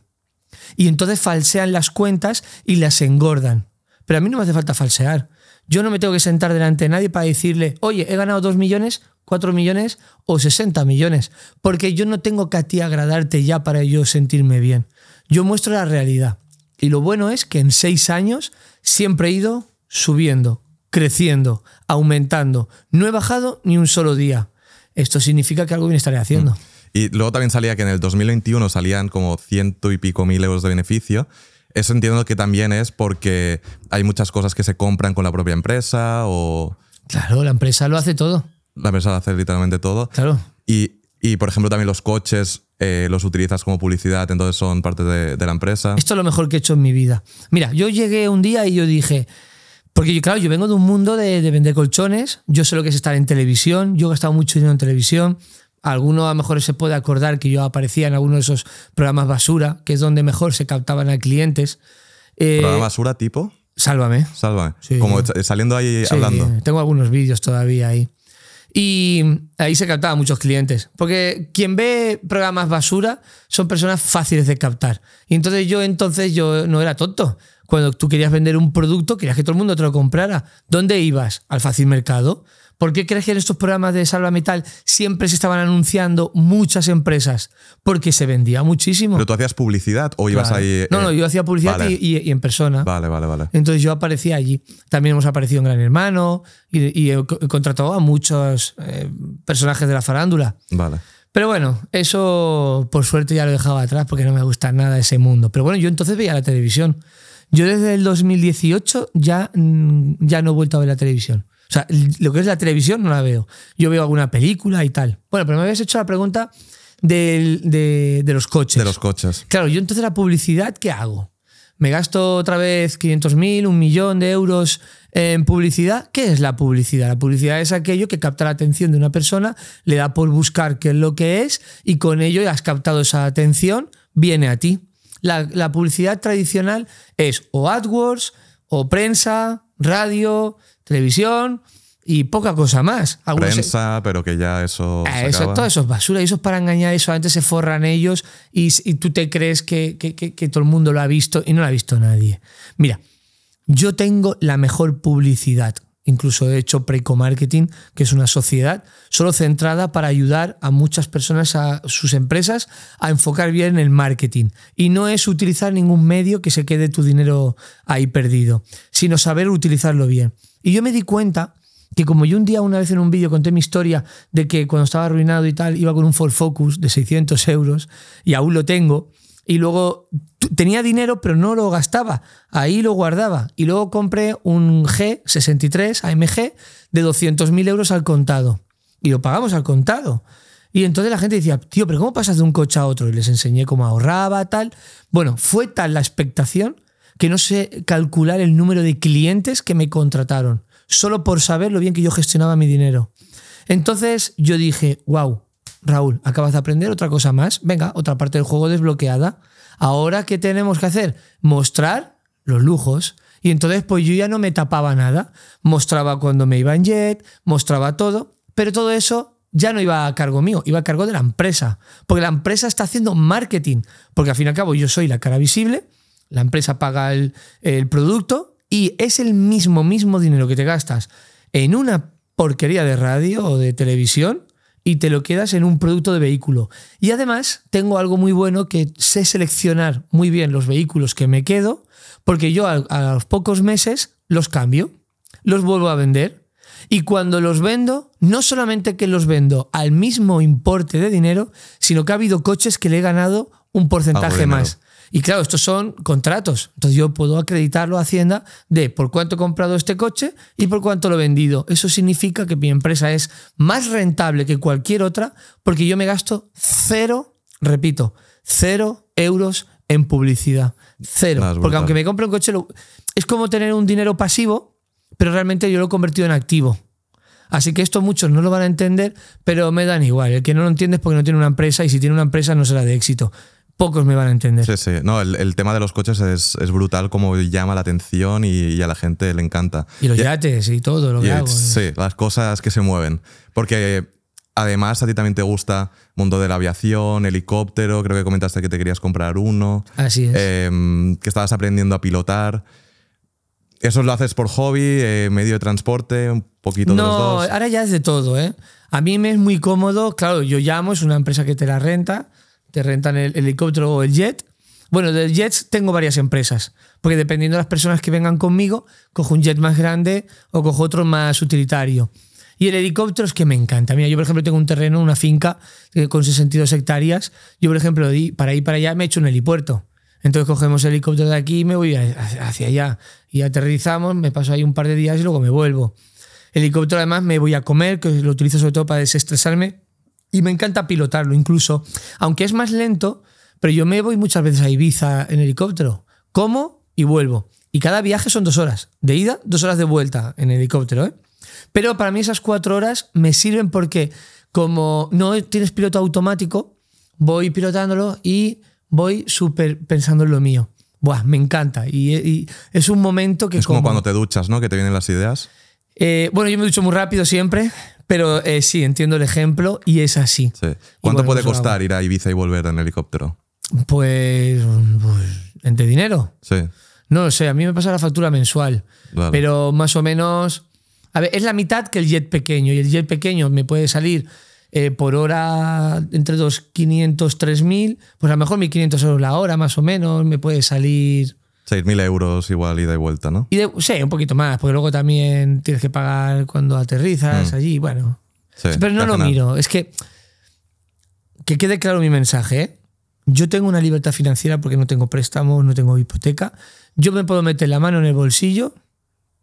Y entonces falsean las cuentas y las engordan. Pero a mí no me hace falta falsear. Yo no me tengo que sentar delante de nadie para decirle, oye, he ganado 2 millones, 4 millones o 60 millones, porque yo no tengo que a ti agradarte ya para yo sentirme bien. Yo muestro la realidad. Y lo bueno es que en seis años siempre he ido subiendo, creciendo, aumentando. No he bajado ni un solo día. Esto significa que algo bien estaré haciendo. Mm. Y luego también salía que en el 2021 salían como ciento y pico mil euros de beneficio. Eso entiendo que también es porque hay muchas cosas que se compran con la propia empresa o... Claro, la empresa lo hace todo. La empresa lo hace literalmente todo. Claro. Y, y por ejemplo, también los coches eh, los utilizas como publicidad, entonces son parte de, de la empresa. Esto es lo mejor que he hecho en mi vida. Mira, yo llegué un día y yo dije, porque claro, yo vengo de un mundo de, vender colchones, yo sé lo que es estar en televisión, yo he gastado mucho dinero en televisión, alguno a lo mejor se puede acordar que yo aparecía en alguno de esos programas basura, que es donde mejor se captaban a clientes. Eh, ¿Programa basura tipo? Sálvame. Sálvame. Como saliendo ahí hablando. Tengo algunos vídeos todavía ahí. Y ahí se captaban muchos clientes. Porque quien ve programas basura son personas fáciles de captar. Y entonces yo entonces yo no era tonto. Cuando tú querías vender un producto, querías que todo el mundo te lo comprara. ¿Dónde ibas? Al fácil mercado. ¿Por qué crees que en estos programas de Salva Metal siempre se estaban anunciando muchas empresas? Porque se vendía muchísimo. ¿Pero tú hacías publicidad o ibas ahí? No, no, yo hacía publicidad y, en persona. Vale, vale, vale. Entonces yo aparecía allí. También hemos aparecido en Gran Hermano y, he, contratado a muchos eh, personajes de la farándula. Vale. Pero bueno, eso por suerte ya lo dejaba atrás porque no me gusta nada ese mundo. Pero bueno, yo entonces veía la televisión. Yo desde el 2018 ya, mm, ya no he vuelto a ver la televisión. O sea, lo que es la televisión no la veo. Yo veo alguna película y tal. Bueno, pero me habías hecho la pregunta de, los coches. De los coches. Claro, yo entonces la publicidad, ¿qué hago? me gasto otra vez 500.000, un millón de euros en publicidad. ¿Qué es la publicidad? La publicidad es aquello que capta la atención de una persona, le da por buscar qué es lo que es y con ello has captado esa atención, viene a ti. La, la publicidad tradicional es o AdWords, o prensa, radio, televisión y poca cosa más. Algunos Prensa, pero que ya eso. Eh, eso todo eso es basura. Y eso es para engañar y solamente se forran ellos y, tú te crees que, que, todo el mundo lo ha visto y no lo ha visto nadie. Mira, yo tengo la mejor publicidad. Incluso he hecho Preco-Marketing, que es una sociedad solo centrada para ayudar a muchas personas, a sus empresas, a enfocar bien el marketing. Y no es utilizar ningún medio que se quede tu dinero ahí perdido, sino saber utilizarlo bien. Y yo me di cuenta que como yo un día, una vez en un vídeo conté mi historia de que cuando estaba arruinado y tal, iba con un Ford Focus de 600 euros y aún lo tengo, y luego tenía dinero pero no lo gastaba, ahí lo guardaba, y luego compré un G63 AMG de 200.000 euros al contado, y lo pagamos al contado. Y entonces la gente decía, tío, pero ¿cómo pasas de un coche a otro? Y les enseñé cómo ahorraba, tal. Bueno, fue tal la expectación que no sé calcular el número de clientes que me contrataron solo por saber lo bien que yo gestionaba mi dinero. Entonces yo dije, wow, Raúl, acabas de aprender otra cosa más. Venga, otra parte del juego desbloqueada. Ahora, ¿qué tenemos que hacer? Mostrar los lujos. Y entonces, pues yo ya no me tapaba nada. Mostraba cuando me iba en jet, mostraba todo. Pero todo eso ya no iba a cargo mío, iba a cargo de la empresa. Porque la empresa está haciendo marketing. Porque al fin y al cabo yo soy la cara visible, la empresa paga el, el producto y es el mismo, mismo dinero que te gastas en una porquería de radio o de televisión y te lo quedas en un producto de vehículo. Y además tengo algo muy bueno que sé seleccionar muy bien los vehículos que me quedo, porque yo a, a los pocos meses los cambio, los vuelvo a vender. Y cuando los vendo, no solamente que los vendo al mismo importe de dinero, sino que ha habido coches que le he ganado un porcentaje más. Y claro, estos son contratos. Entonces yo puedo acreditarlo a Hacienda de por cuánto he comprado este coche y por cuánto lo he vendido. Eso significa que mi empresa es más rentable que cualquier otra porque yo me gasto cero, repito, cero euros en publicidad. Cero. porque aunque me compre un coche, es como tener un dinero pasivo, pero realmente yo lo he convertido en activo. Así que esto muchos no lo van a entender, pero me dan igual. El que no lo entiende es porque no tiene una empresa y si tiene una empresa no será de éxito pocos me van a entender. Sí, sí. No, el, tema de los coches es, brutal, como llama la atención y, a la gente le encanta. Y los yates y todo lo que hago. Sí, las cosas que se mueven. Porque además a ti también te gusta mundo de la aviación, helicóptero, creo que comentaste que te querías comprar uno. Así es. Em, que estabas aprendiendo a pilotar. ¿Eso lo haces por hobby, eh, medio de transporte, un poquito de los dos? No, ahora ya es de todo, ¿eh? A mí me es muy cómodo, claro, yo llamo, es una empresa que te la renta, te rentan el helicóptero o el jet. Bueno, de jets tengo varias empresas, porque dependiendo de las personas que vengan conmigo, cojo un jet más grande o cojo otro más utilitario. Y el helicóptero es que me encanta. Mira, yo por ejemplo tengo un terreno, una finca eh, con 62 hectáreas. Yo por ejemplo, para ir para allá me he hecho un helipuerto. Entonces cogemos el helicóptero de aquí y me voy hacia allá. Y aterrizamos, me paso ahí un par de días y luego me vuelvo. El helicóptero además me voy a comer, que lo utilizo sobre todo para desestresarme y me encanta pilotarlo incluso, aunque es más lento, pero yo me voy muchas veces a Ibiza en helicóptero, como y vuelvo. Y cada viaje son dos horas, de ida, dos horas de vuelta en helicóptero. ¿eh? Pero para mí esas cuatro horas me sirven porque como no tienes piloto automático, voy pilotándolo y voy súper pensando en lo mío. Buah, me encanta. Y, es un momento que... Es como, cuando te duchas, ¿no? Que te vienen las ideas. Eh, bueno, yo me ducho muy rápido siempre, pero eh, sí, entiendo el ejemplo y es así. ¿Cuánto puede pues costar ir a Ibiza y volver en helicóptero? Pues, pues, ¿entre dinero? Sí. No lo sé, a mí me pasa la factura mensual. Pero más o menos. A ver, es la mitad que el jet pequeño. Y el jet pequeño me puede salir eh, por hora entre 2.500, 3.000. Pues a lo mejor 1.500 euros la hora, más o menos. Me puede salir 6.000 euros igual ida y vuelta, ¿no? Y sí, un poquito más, porque luego también tienes que pagar cuando aterrizas mm. allí, bueno. Pero no lo miro, es que que quede claro mi mensaje. ¿eh? Yo tengo una libertad financiera porque no tengo préstamos, no tengo hipoteca. Yo me puedo meter la mano en el bolsillo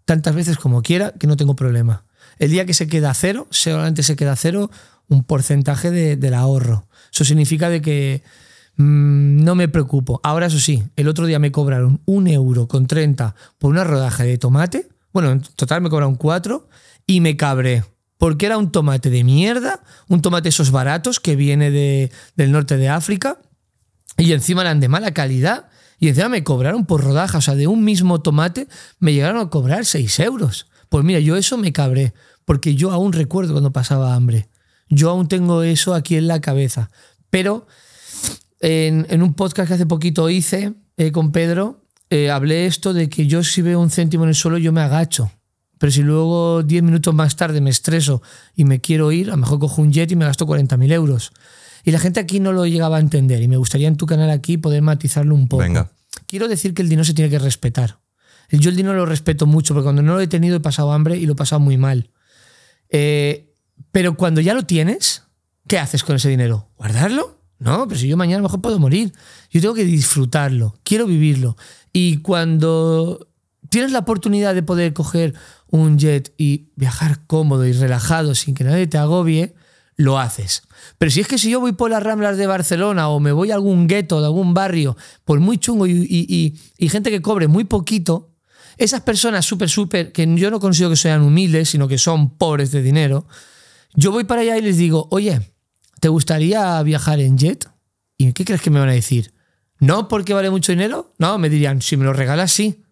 tantas veces como quiera que no tengo problema. El día que se queda cero, solamente se queda cero un porcentaje del ahorro. Eso significa de que mm, no me preocupo. Ahora, eso sí, el otro día me cobraron un euro con 30 por una rodaja de tomate. Bueno, en total me cobraron cuatro y me cabré. Porque era un tomate de mierda, un tomate esos baratos que viene de, del norte de África y encima eran de mala calidad. Y encima me cobraron por rodaja, o sea, de un mismo tomate me llegaron a cobrar 6 euros. Pues mira, yo eso me cabré, porque yo aún recuerdo cuando pasaba hambre. Yo aún tengo eso aquí en la cabeza. Pero en, un podcast que hace poquito hice eh, con Pedro, eh, hablé esto de que yo si veo un céntimo en el suelo, yo me agacho. Pero si luego 10 minutos más tarde me estreso y me quiero ir, a lo mejor cojo un jet y me gasto 40.000 euros. Y la gente aquí no lo llegaba a entender y me gustaría en tu canal aquí poder matizarlo un poco. Venga. Quiero decir que el dinero se tiene que respetar. Yo el dinero lo respeto mucho, porque cuando no lo he tenido he pasado hambre y lo he pasado muy mal. Eh, pero cuando ya lo tienes, ¿qué haces con ese dinero? ¿Guardarlo? No, pero si yo mañana a lo mejor puedo morir. Yo tengo que disfrutarlo, quiero vivirlo. Y cuando tienes la oportunidad de poder coger un jet y viajar cómodo y relajado sin que nadie te agobie, lo haces. Pero si es que si yo voy por las ramblas de Barcelona o me voy a algún gueto de algún barrio, por muy chungo y, gente que cobre muy poquito, esas personas súper, súper, que yo no consigo que sean humildes, sino que son pobres de dinero, yo voy para allá y les digo, oye, ¿te gustaría viajar en jet? ¿Y qué crees que me van a decir? ¿No porque vale mucho dinero? No, me dirían, si me lo regalas, sí.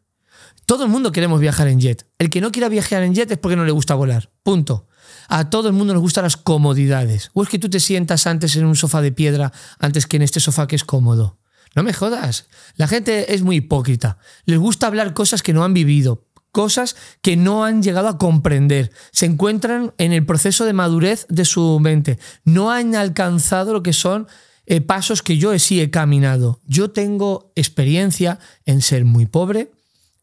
Todo el mundo queremos viajar en jet. El que no quiera viajar en jet es porque no le gusta volar. Punto. A todo el mundo nos gustan las comodidades. O es que tú te sientas antes en un sofá de piedra antes que en este sofá que es cómodo. No me jodas. La gente es muy hipócrita. Les gusta hablar cosas que no han vivido, cosas que no han llegado a comprender. Se encuentran en el proceso de madurez de su mente. No han alcanzado lo que son eh, pasos que yo sí he caminado. Yo tengo experiencia en ser muy pobre,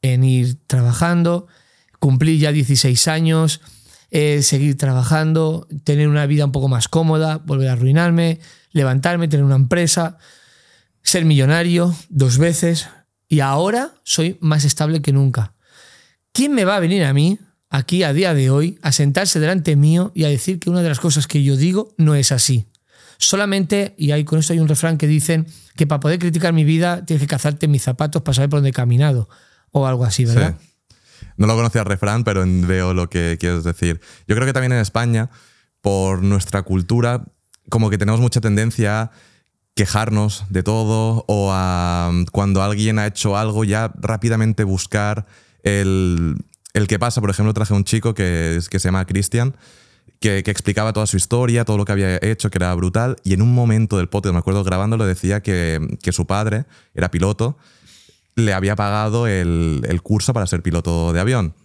en ir trabajando, cumplir ya 16 años, seguir trabajando, tener una vida un poco más cómoda, volver a arruinarme, levantarme, tener una empresa, ser millonario dos veces y ahora soy más estable que nunca. ¿Quién me va a venir a mí, aquí a día de hoy, a sentarse delante mío y a decir que una de las cosas que yo digo no es así? Solamente, y ahí con esto hay un refrán que dicen que para poder criticar mi vida tienes que cazarte mis zapatos para saber por dónde he caminado o algo así, ¿verdad? No lo conocía el refrán, pero veo lo que quieres decir. Yo creo que también en España, por nuestra cultura, como que tenemos mucha tendencia a quejarnos de todo o a cuando alguien ha hecho algo ya rápidamente buscar el, el que pasa. Por ejemplo, traje a un chico que, que se llama Cristian, que, que, explicaba toda su historia, todo lo que había hecho, que era brutal, y en un momento del podcast, me acuerdo grabándolo, decía que, que su padre era piloto le había pagado el, curso para ser piloto de avión,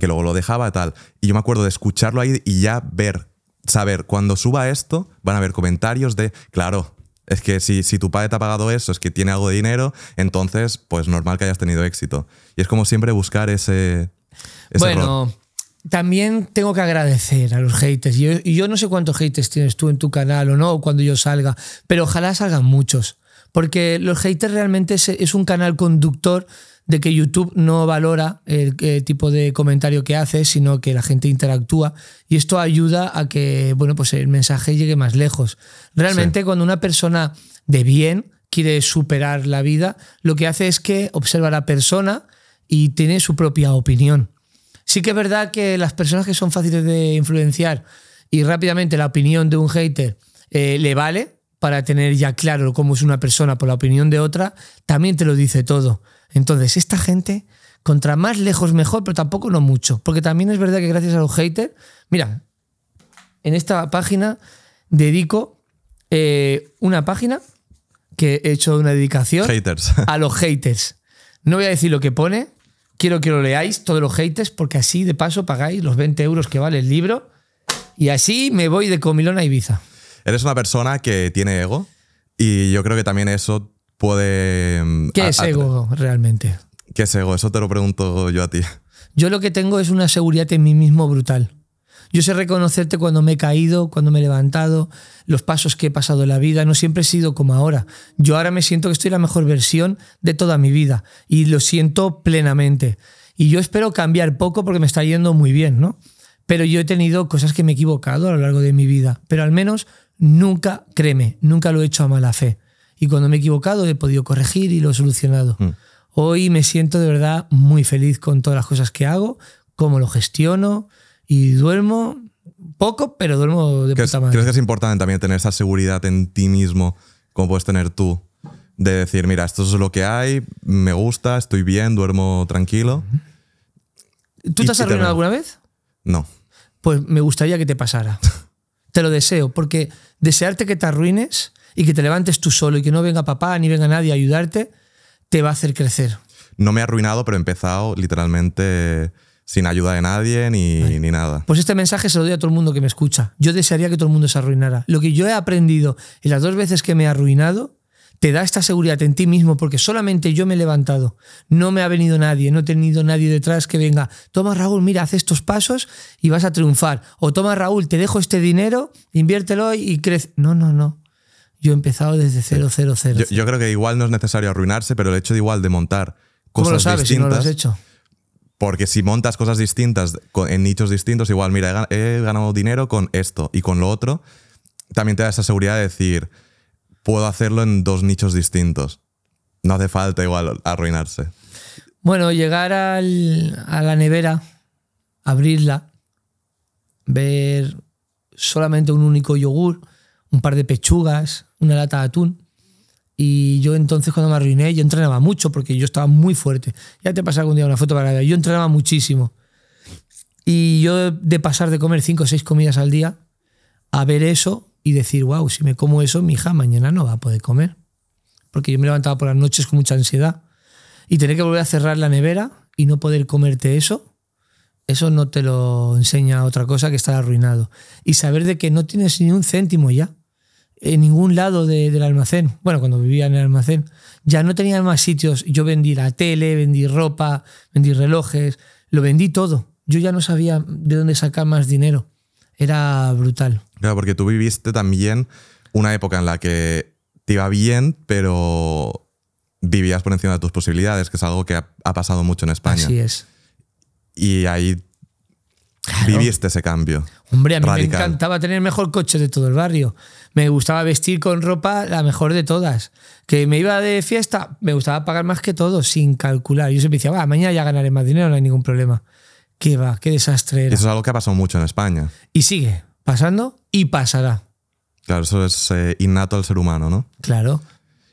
que luego lo dejaba tal. Y yo me acuerdo de escucharlo ahí y ya ver, saber, cuando suba esto, van a haber comentarios de, claro, es que si, si tu padre te ha pagado eso, es que tiene algo de dinero, entonces, pues normal que hayas tenido éxito. Y es como siempre buscar ese... bueno, también tengo que agradecer a los haters. Y yo, no sé cuántos haters tienes tú en tu canal o no, cuando yo salga, pero ojalá salgan muchos. Porque los haters realmente es, un canal conductor de que YouTube no valora el, tipo de comentario que hace, sino que la gente interactúa. Y esto ayuda a que bueno, pues el mensaje llegue más lejos. Realmente, cuando una persona de bien quiere superar la vida, lo que hace es que observa a la persona y tiene su propia opinión. Sí que es verdad que las personas que son fáciles de influenciar y rápidamente la opinión de un hater eh, le vale, para tener ya claro cómo es una persona por la opinión de otra, también te lo dice todo. Entonces, esta gente, contra más lejos mejor, pero tampoco no mucho. Porque también es verdad que gracias a los haters, mira, en esta página dedico eh, una página que he hecho una dedicación a los haters. No voy a decir lo que pone, quiero que lo leáis, todos los haters, porque así de paso pagáis los 20 euros que vale el libro y así me voy de comilón a Ibiza. Eres una persona que tiene ego y yo creo que también eso puede... Mm, ¿Qué es ego realmente? ¿Qué es ego? Eso te lo pregunto yo a ti. Yo lo que tengo es una seguridad en mí mismo brutal. Yo sé reconocerte cuando me he caído, cuando me he levantado, los pasos que he pasado en la vida. No siempre he sido como ahora. Yo ahora me siento que estoy la mejor versión de toda mi vida y lo siento plenamente. Y yo espero cambiar poco porque me está yendo muy bien, ¿no? Pero yo he tenido cosas que me he equivocado a lo largo de mi vida. Pero al menos Nunca, créeme, nunca lo he hecho a mala fe. Y cuando me he equivocado he podido corregir y lo he solucionado. Mm. Hoy me siento de verdad muy feliz con todas las cosas que hago, cómo lo gestiono y duermo poco, pero duermo de ¿Crees, puta madre. crees que es importante también tener esa seguridad en ti mismo, como puedes tener tú? De decir, mira, esto es lo que hay, me gusta, estoy bien, duermo tranquilo. ¿Tú te has arruinado alguna vez? No. Pues me gustaría que te pasara. te lo deseo, porque desearte que te arruines y que te levantes tú solo y que no venga papá ni venga nadie a ayudarte, te va a hacer crecer. No me he arruinado, pero he empezado literalmente sin ayuda de nadie ni, ni nada. Pues este mensaje se lo doy a todo el mundo que me escucha. Yo desearía que todo el mundo se arruinara. Lo que yo he aprendido en las dos veces que me he arruinado, te da esta seguridad en ti mismo, porque solamente yo me he levantado. No me ha venido nadie, no he tenido nadie detrás que venga. Toma Raúl, mira, haz estos pasos y vas a triunfar. O toma Raúl, te dejo este dinero, inviértelo y crece. No, no, no. Yo he empezado desde cero, cero, cero. Yo, yo creo que igual no es necesario arruinarse, pero el hecho de igual de montar ¿Cómo cosas lo sabes si no distintas. lo has hecho? Porque si montas cosas distintas en nichos distintos, igual, mira, he ganado dinero con esto y con lo otro, también te da esa seguridad de decir, puedo hacerlo en dos nichos distintos. No hace falta igual arruinarse. Bueno, llegar al- a la nevera, abrirla, ver solamente un único yogur, un par de pechugas, una lata de atún. Y yo entonces cuando me arruiné, yo entrenaba mucho porque yo estaba muy fuerte. Ya te pasaré algún día una foto para ver. Yo entrenaba muchísimo. Y yo de pasar de comer cinco o seis comidas al día a ver eso y decir, wow, si me como eso, mi hija mañana no va a poder comer. Porque yo me levantaba por las noches con mucha ansiedad y tener que volver a cerrar la nevera y no poder comerte eso, eso no te lo enseña otra cosa que estar arruinado. Y saber de que no tienes ni un céntimo ya en ningún lado de- del almacén. Bueno, cuando vivía en el almacén, ya no tenía más sitios. Yo vendí la tele, vendí ropa, vendí relojes, lo vendí todo. Yo ya no sabía de dónde sacar más dinero. Era brutal. Claro, porque tú viviste también una época en la que te iba bien, pero vivías por encima de tus posibilidades, que es algo que ha, ha pasado mucho en España. Así es. Y ahí Claro. viviste ese cambio. Hombre, a mí Radical. me encantaba tener el mejor coche de todo el barrio. Me gustaba vestir con ropa la mejor de todas. Que me iba de fiesta, me gustaba pagar más que todo, sin calcular. Yo siempre decía, va, mañana ya ganaré más dinero, no hay ningún problema. Qué va, qué desastre era. eso es algo que ha pasado mucho en España. Y sigue pasando y pasará. Claro, eso es eh, innato al ser humano, ¿no? Claro.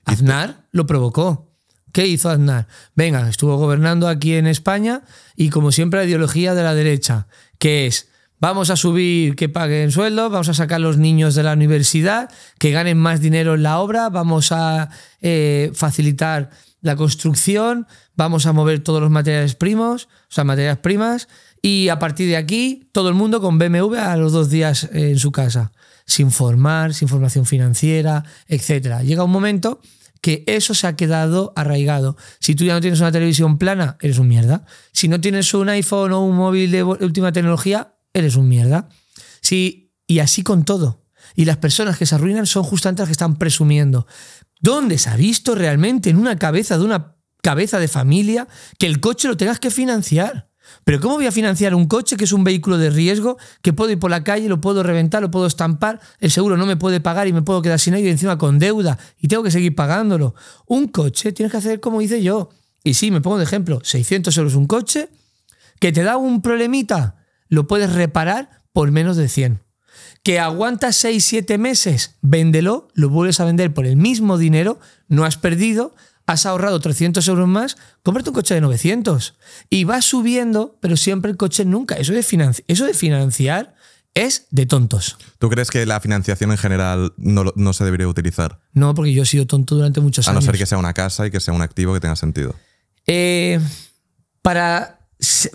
Aznar lo provocó. ¿Qué hizo Aznar? Venga, estuvo gobernando aquí en España y como siempre la ideología de la derecha, que es vamos a subir que paguen sueldos, vamos a sacar los niños de la universidad, que ganen más dinero en la obra, vamos a eh, facilitar la construcción, vamos a mover todos los materiales primos, o sea, materias primas, y a partir de aquí todo el mundo con BMW a los dos días eh, en su casa, sin formar, sin formación financiera, etc. Llega un momento que eso se ha quedado arraigado. Si tú ya no tienes una televisión plana, eres un mierda. Si no tienes un iPhone o un móvil de última tecnología, eres un mierda. Si, y así con todo. Y las personas que se arruinan son justamente las que están presumiendo. ¿Dónde se ha visto realmente en una cabeza de una cabeza de familia que el coche lo tengas que financiar? Pero ¿cómo voy a financiar un coche que es un vehículo de riesgo, que puedo ir por la calle, lo puedo reventar, lo puedo estampar, el seguro no me puede pagar y me puedo quedar sin ello encima con deuda y tengo que seguir pagándolo? Un coche tienes que hacer como hice yo. Y sí, me pongo de ejemplo, 600 euros un coche, que te da un problemita, lo puedes reparar por menos de 100. Que aguantas 6, 7 meses, véndelo, lo vuelves a vender por el mismo dinero, no has perdido, has ahorrado 300 euros más, cómprate un coche de 900. Y vas subiendo, pero siempre el coche nunca. Eso de, financi- eso de financiar es de tontos. ¿Tú crees que la financiación en general no, no se debería utilizar? No, porque yo he sido tonto durante muchos A no años. ser que sea una casa y que sea un activo que tenga sentido. Eh, para,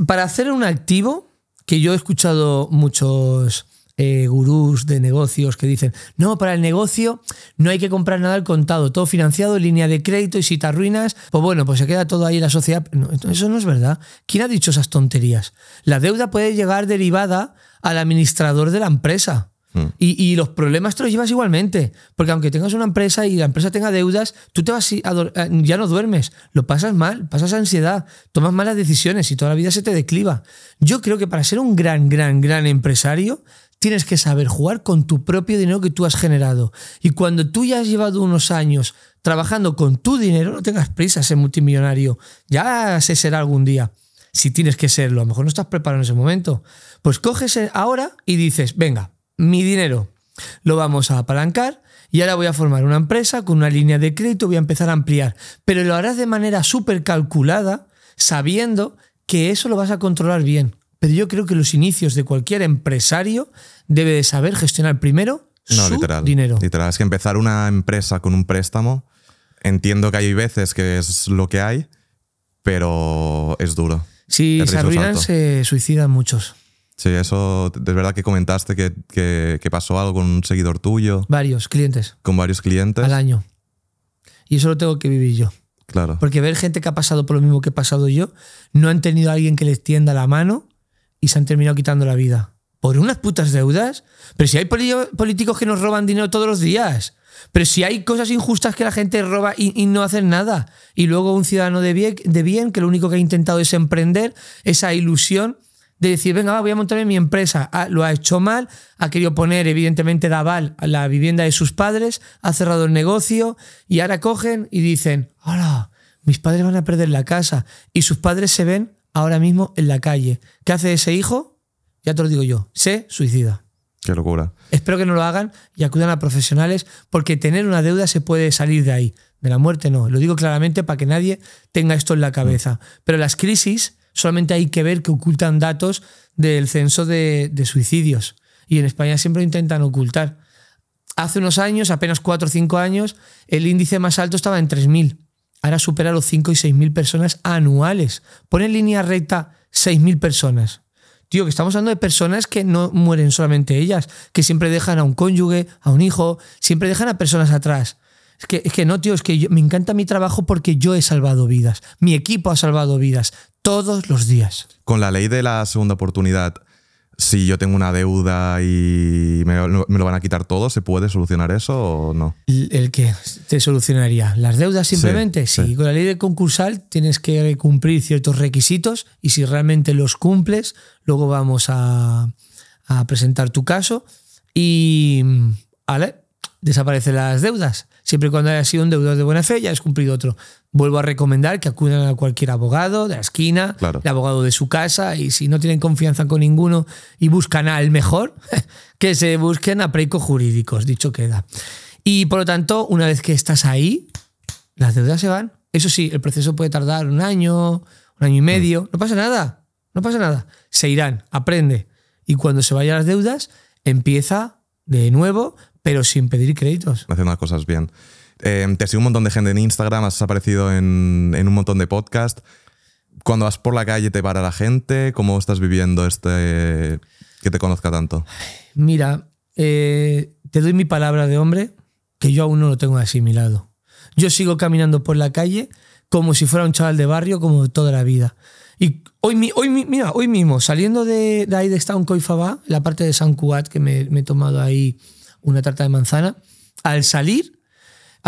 para hacer un activo, que yo he escuchado muchos eh, gurús de negocios que dicen, no, para el negocio no hay que comprar nada al contado, todo financiado, línea de crédito y si te arruinas, pues bueno, pues se queda todo ahí en la sociedad. No, eso no es verdad. ¿Quién ha dicho esas tonterías? La deuda puede llegar derivada al administrador de la empresa. Y, y los problemas te los llevas igualmente. Porque aunque tengas una empresa y la empresa tenga deudas, tú te vas a ya no duermes, lo pasas mal, pasas ansiedad, tomas malas decisiones y toda la vida se te decliva. Yo creo que para ser un gran, gran, gran empresario, tienes que saber jugar con tu propio dinero que tú has generado. Y cuando tú ya has llevado unos años trabajando con tu dinero, no tengas prisa ser multimillonario. Ya se será algún día. Si tienes que serlo, a lo mejor no estás preparado en ese momento. Pues coges ahora y dices, venga, mi dinero lo vamos a apalancar y ahora voy a formar una empresa con una línea de crédito, voy a empezar a ampliar. Pero lo harás de manera súper calculada, sabiendo que eso lo vas a controlar bien. Pero yo creo que los inicios de cualquier empresario debe de saber gestionar primero su dinero. Literal, es que empezar una empresa con un préstamo, entiendo que hay veces que es lo que hay, pero es duro. Si se arruinan, se suicidan muchos. Sí, eso es verdad que comentaste que, que, pasó algo con un seguidor tuyo. Varios clientes. Con varios clientes. Al año. Y eso lo tengo que vivir yo. Claro. Porque ver gente que ha pasado por lo mismo que he pasado yo, no han tenido a alguien que les tienda la mano y se han terminado quitando la vida. ¿Por unas putas deudas? Pero si hay políticos que nos roban dinero todos los días. Pero si hay cosas injustas que la gente roba y, no hacen nada. Y luego un ciudadano de bien, de bien, que lo único que ha intentado es emprender esa ilusión de decir, venga, voy a montar mi empresa. Ah, lo ha hecho mal, ha querido poner evidentemente de aval a la vivienda de sus padres, ha cerrado el negocio y ahora cogen y dicen, hola, mis padres van a perder la casa y sus padres se ven ahora mismo en la calle. ¿Qué hace ese hijo? Ya te lo digo yo, se suicida. Qué locura. Espero que no lo hagan y acudan a profesionales porque tener una deuda se puede salir de ahí. De la muerte no. Lo digo claramente para que nadie tenga esto en la cabeza. Mm. Pero las crisis solamente hay que ver que ocultan datos del censo de, suicidios. Y en España siempre lo intentan ocultar. Hace unos años, apenas 4 o 5 años, el índice más alto estaba en 3.000. Ahora supera los 5 y 6.000 personas anuales. Pone en línea recta 6.000 personas. Tío, que estamos hablando de personas que no mueren solamente ellas, que siempre dejan a un cónyuge, a un hijo, siempre dejan a personas atrás. Es que, es que no, tío, es que me encanta mi trabajo porque yo he salvado vidas. Mi equipo ha salvado vidas todos los días. Con la ley de la segunda oportunidad, si yo tengo una deuda y me, lo van a quitar todo, ¿se puede solucionar eso o no? ¿El que te solucionaría? ¿Las deudas simplemente? Sí, con la ley de concursal tienes que cumplir ciertos requisitos y si realmente los cumples, luego vamos a, a presentar tu caso y, ¿vale? Desaparecen las deudas. Siempre y cuando haya sido un deudor de buena fe, ya has cumplido otro. Vuelvo a recomendar que acudan a cualquier abogado de la esquina, el abogado de su casa, y si no tienen confianza con ninguno y buscan al mejor, que se busquen a preicos jurídicos, dicho queda. Y por lo tanto, una vez que estás ahí, las deudas se van. Eso sí, el proceso puede tardar un año, un año y medio. Mm. No pasa nada, no pasa nada. Se irán, aprende. Y cuando se vayan las deudas, empieza de nuevo, pero sin pedir créditos. Haciendo las cosas bien. Eh, te sigue un montón de gente en Instagram, has aparecido en, un montón de podcasts. Cuando vas por la calle te para la gente, ¿cómo estás viviendo este que te conozca tanto? Mira, eh, te doy mi palabra de hombre que yo aún no lo tengo asimilado. Yo sigo caminando por la calle como si fuera un chaval de barrio, como toda la vida. Y hoy, hoy, mira, hoy mismo, saliendo de, de ahí de Town Coifabá, la parte de San Cuat, que me, me, he tomado ahí una tarta de manzana, al salir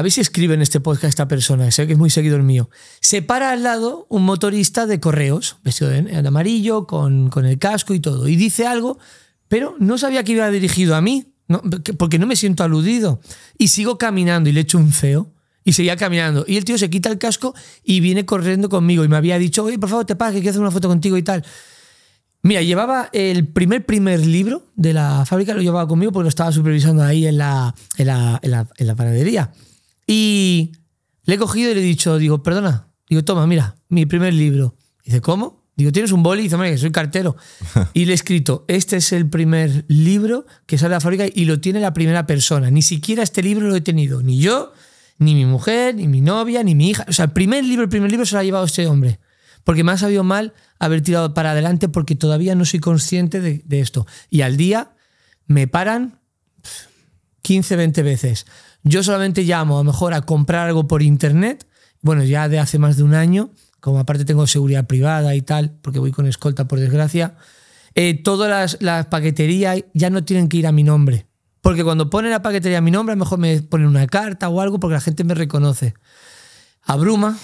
a ver si escribe en este podcast esta persona, sé que es muy seguidor mío. Se para al lado un motorista de correos, vestido de, amarillo, con, con, el casco y todo, y dice algo, pero no sabía que iba dirigido a mí, porque no me siento aludido. Y sigo caminando y le echo un feo. Y seguía caminando. Y el tío se quita el casco y viene corriendo conmigo. Y me había dicho, oye, por favor, te paga, que quiero hacer una foto contigo y tal. Mira, llevaba el primer primer libro de la fábrica, lo llevaba conmigo porque lo estaba supervisando ahí en la, en la, en la, en la panadería. Y le he cogido y le he dicho, digo, perdona, digo, toma, mira, mi primer libro. Dice, ¿cómo? Digo, ¿tienes un boli? Dice, hombre, que soy cartero. y le he escrito, este es el primer libro que sale de la fábrica y lo tiene la primera persona. Ni siquiera este libro lo he tenido, ni yo, ni mi mujer, ni mi novia, ni mi hija. O sea, el primer libro, el primer libro se lo ha llevado este hombre. Porque me ha sabido mal haber tirado para adelante porque todavía no soy consciente de, de esto. Y al día me paran 15, 20 veces. Yo solamente llamo a lo mejor a comprar algo por internet, bueno, ya de hace más de un año, como aparte tengo seguridad privada y tal, porque voy con escolta por desgracia, eh, todas las, paqueterías ya no tienen que ir a mi nombre. Porque cuando ponen la paquetería a mi nombre, a lo mejor me ponen una carta o algo porque la gente me reconoce. Abruma,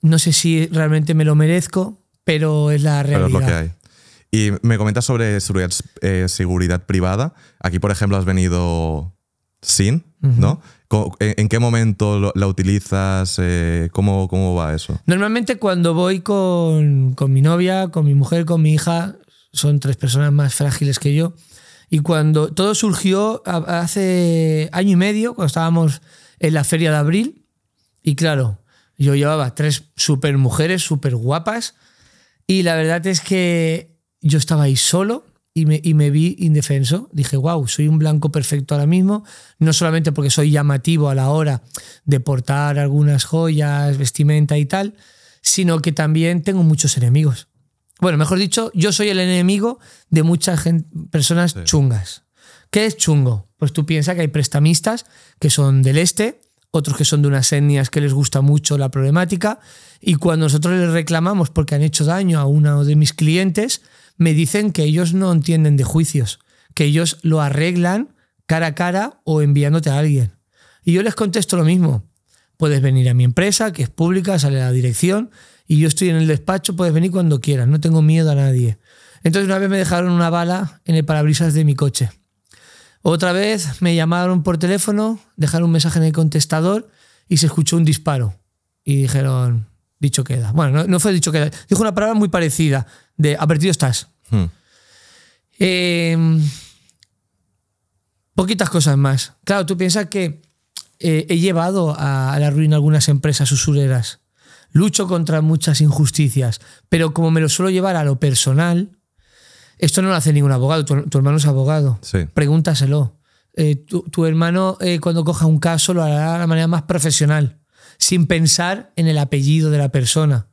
no sé si realmente me lo merezco, pero es la realidad. Pero es lo que hay. Y me comentas sobre seguridad, eh, seguridad privada. Aquí, por ejemplo, has venido sin, ¿no? ¿En, en qué momento la utilizas? Eh, ¿cómo, ¿Cómo va eso? Normalmente cuando voy con, con mi novia, con mi mujer, con mi hija, son tres personas más frágiles que yo. Y cuando todo surgió hace año y medio, cuando estábamos en la feria de abril, y claro, yo llevaba tres super mujeres, súper guapas, y la verdad es que yo estaba ahí solo y me, y me vi indefenso. Dije, wow, soy un blanco perfecto ahora mismo, no solamente porque soy llamativo a la hora de portar algunas joyas, vestimenta y tal, sino que también tengo muchos enemigos. Bueno, mejor dicho, yo soy el enemigo de muchas personas chungas. ¿Qué es chungo? Pues tú piensas que hay prestamistas que son del este, otros que son de unas etnias que les gusta mucho la problemática, y cuando nosotros les reclamamos porque han hecho daño a uno de mis clientes, me dicen que ellos no entienden de juicios, que ellos lo arreglan cara a cara o enviándote a alguien. Y yo les contesto lo mismo. Puedes venir a mi empresa, que es pública, sale la dirección, y yo estoy en el despacho, puedes venir cuando quieras, no tengo miedo a nadie. Entonces una vez me dejaron una bala en el parabrisas de mi coche. Otra vez me llamaron por teléfono, dejaron un mensaje en el contestador y se escuchó un disparo. Y dijeron, dicho queda. Bueno, no, no fue dicho queda, dijo una palabra muy parecida, de advertido estás. Hmm. Eh, poquitas cosas más. Claro, tú piensas que eh, he llevado a, a la ruina algunas empresas usureras. Lucho contra muchas injusticias, pero como me lo suelo llevar a lo personal, esto no lo hace ningún abogado. Tu, tu hermano es abogado. Sí. Pregúntaselo. Eh, tu, tu hermano, eh, cuando coja un caso, lo hará de la manera más profesional, sin pensar en el apellido de la persona.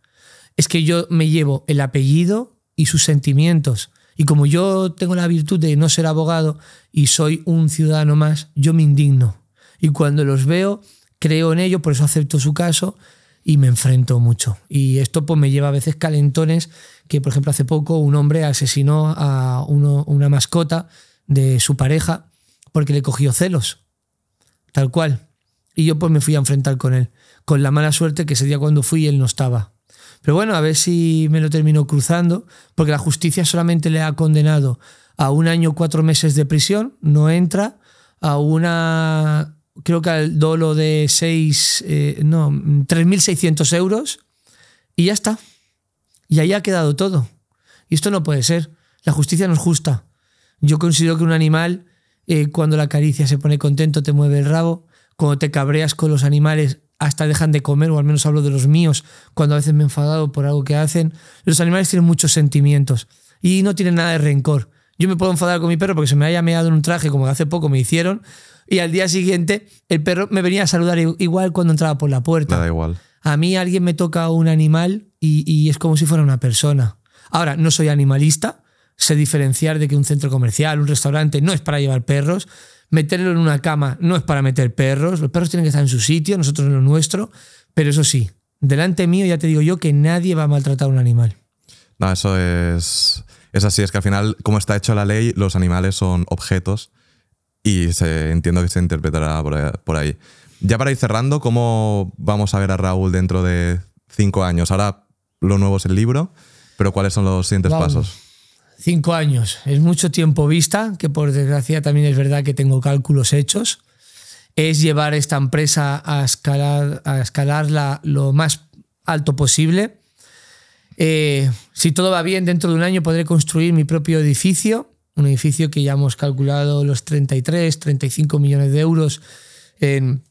Es que yo me llevo el apellido y sus sentimientos. Y como yo tengo la virtud de no ser abogado y soy un ciudadano más, yo me indigno. Y cuando los veo, creo en ello, por eso acepto su caso y me enfrento mucho. Y esto pues me lleva a veces calentones que, por ejemplo, hace poco un hombre asesinó a una mascota de su pareja porque le cogió celos, tal cual. Y yo pues me fui a enfrentar con él, con la mala suerte que ese día cuando fui él no estaba. Pero bueno, a ver si me lo termino cruzando, porque la justicia solamente le ha condenado a un año cuatro meses de prisión, no entra, a una, creo que al dolo de seis, eh, no, 3.600 euros, y ya está. Y ahí ha quedado todo. Y esto no puede ser. La justicia no es justa. Yo considero que un animal, eh, cuando la caricia se pone contento, te mueve el rabo. Cuando te cabreas con los animales, hasta dejan de comer, o al menos hablo de los míos, cuando a veces me he enfadado por algo que hacen. Los animales tienen muchos sentimientos y no tienen nada de rencor. Yo me puedo enfadar con mi perro porque se me haya meado en un traje como hace poco me hicieron y al día siguiente el perro me venía a saludar igual cuando entraba por la puerta. Me da igual. A mí alguien me toca un animal y, y es como si fuera una persona. Ahora, no soy animalista, sé diferenciar de que un centro comercial, un restaurante no es para llevar perros, meterlo en una cama no es para meter perros, los perros tienen que estar en su sitio, nosotros en lo nuestro, pero eso sí, delante mío ya te digo yo que nadie va a maltratar a un animal. No, eso es, es así. Es que al final, como está hecho la ley, los animales son objetos y se, entiendo que se interpretará por ahí. Ya para ir cerrando, ¿cómo vamos a ver a Raúl dentro de cinco años? Ahora lo nuevo es el libro, pero ¿cuáles son los siguientes pasos? Cinco años, es mucho tiempo vista, que por desgracia también es verdad que tengo cálculos hechos. Es llevar esta empresa a escalar, a escalarla lo más alto posible. Eh, si todo va bien, dentro de un año podré construir mi propio edificio, un edificio que ya hemos calculado los 33, 35 millones de euros en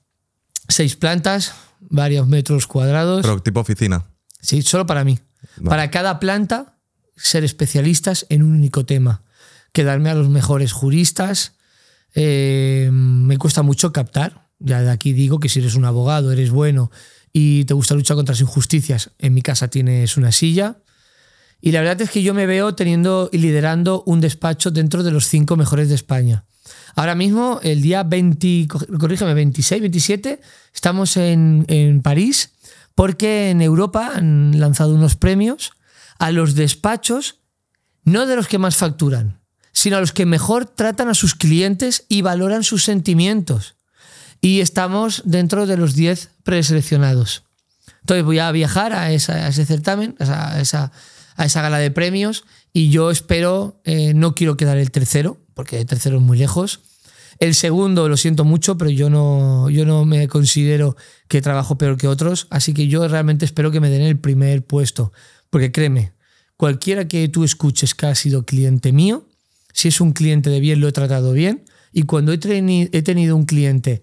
seis plantas, varios metros cuadrados. Pero tipo oficina. Sí, solo para mí. Vale. Para cada planta, ser especialistas en un único tema. Quedarme a los mejores juristas. Eh, me cuesta mucho captar. Ya de aquí digo que si eres un abogado, eres bueno y te gusta luchar contra las injusticias, en mi casa tienes una silla. Y la verdad es que yo me veo teniendo y liderando un despacho dentro de los cinco mejores de España. Ahora mismo, el día 20, corrígeme, 26, 27, estamos en, en París porque en Europa han lanzado unos premios a los despachos, no de los que más facturan, sino a los que mejor tratan a sus clientes y valoran sus sentimientos. Y estamos dentro de los 10 preseleccionados. Entonces voy a viajar a, ese certamen, a esa, a esa- a esa gala de premios, Y yo espero, eh, no quiero quedar el tercero, porque el tercero es muy lejos. El segundo, lo siento mucho, pero yo no, yo no me considero que trabajo peor que otros, así que yo realmente espero que me den el primer puesto, porque créeme, cualquiera que tú escuches que ha sido cliente mío, si es un cliente de bien, lo he tratado bien, y cuando he, tenido un cliente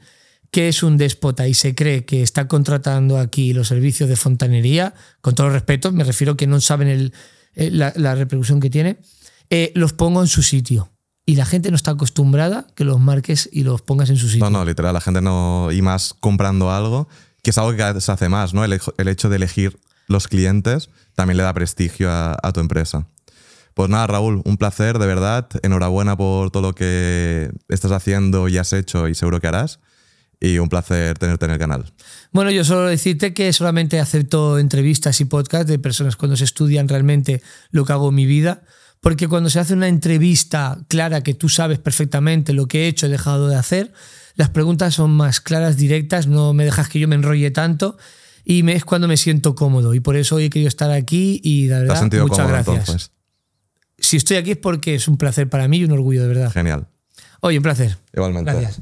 que es un déspota y se cree que está contratando aquí los servicios de fontanería, con todo respeto, me refiero que no saben la, repercusión que tiene, eh, los pongo en su sitio. Y la gente no está acostumbrada que los marques y los pongas en su sitio. No, no, literal, la gente no. Y más comprando algo, que es algo que se hace más, ¿no? El, hecho de elegir los clientes también le da prestigio a, tu empresa. Pues nada, Raúl, un placer, de verdad. Enhorabuena por todo lo que estás haciendo y has hecho y seguro que harás y un placer tenerte en el canal. Bueno, yo solo decirte que solamente acepto entrevistas y podcasts de personas cuando se estudian realmente lo que hago en mi vida, porque cuando se hace una entrevista clara que tú sabes perfectamente lo que he hecho, he dejado de hacer, las preguntas son más claras, directas, no me dejas que yo me enrolle tanto y me, es cuando me siento cómodo y por eso hoy he querido estar aquí y de verdad, muchas gracias. Si estoy aquí es porque es un placer para mí y un orgullo de verdad. Genial. Oye, un placer. Igualmente. Gracias.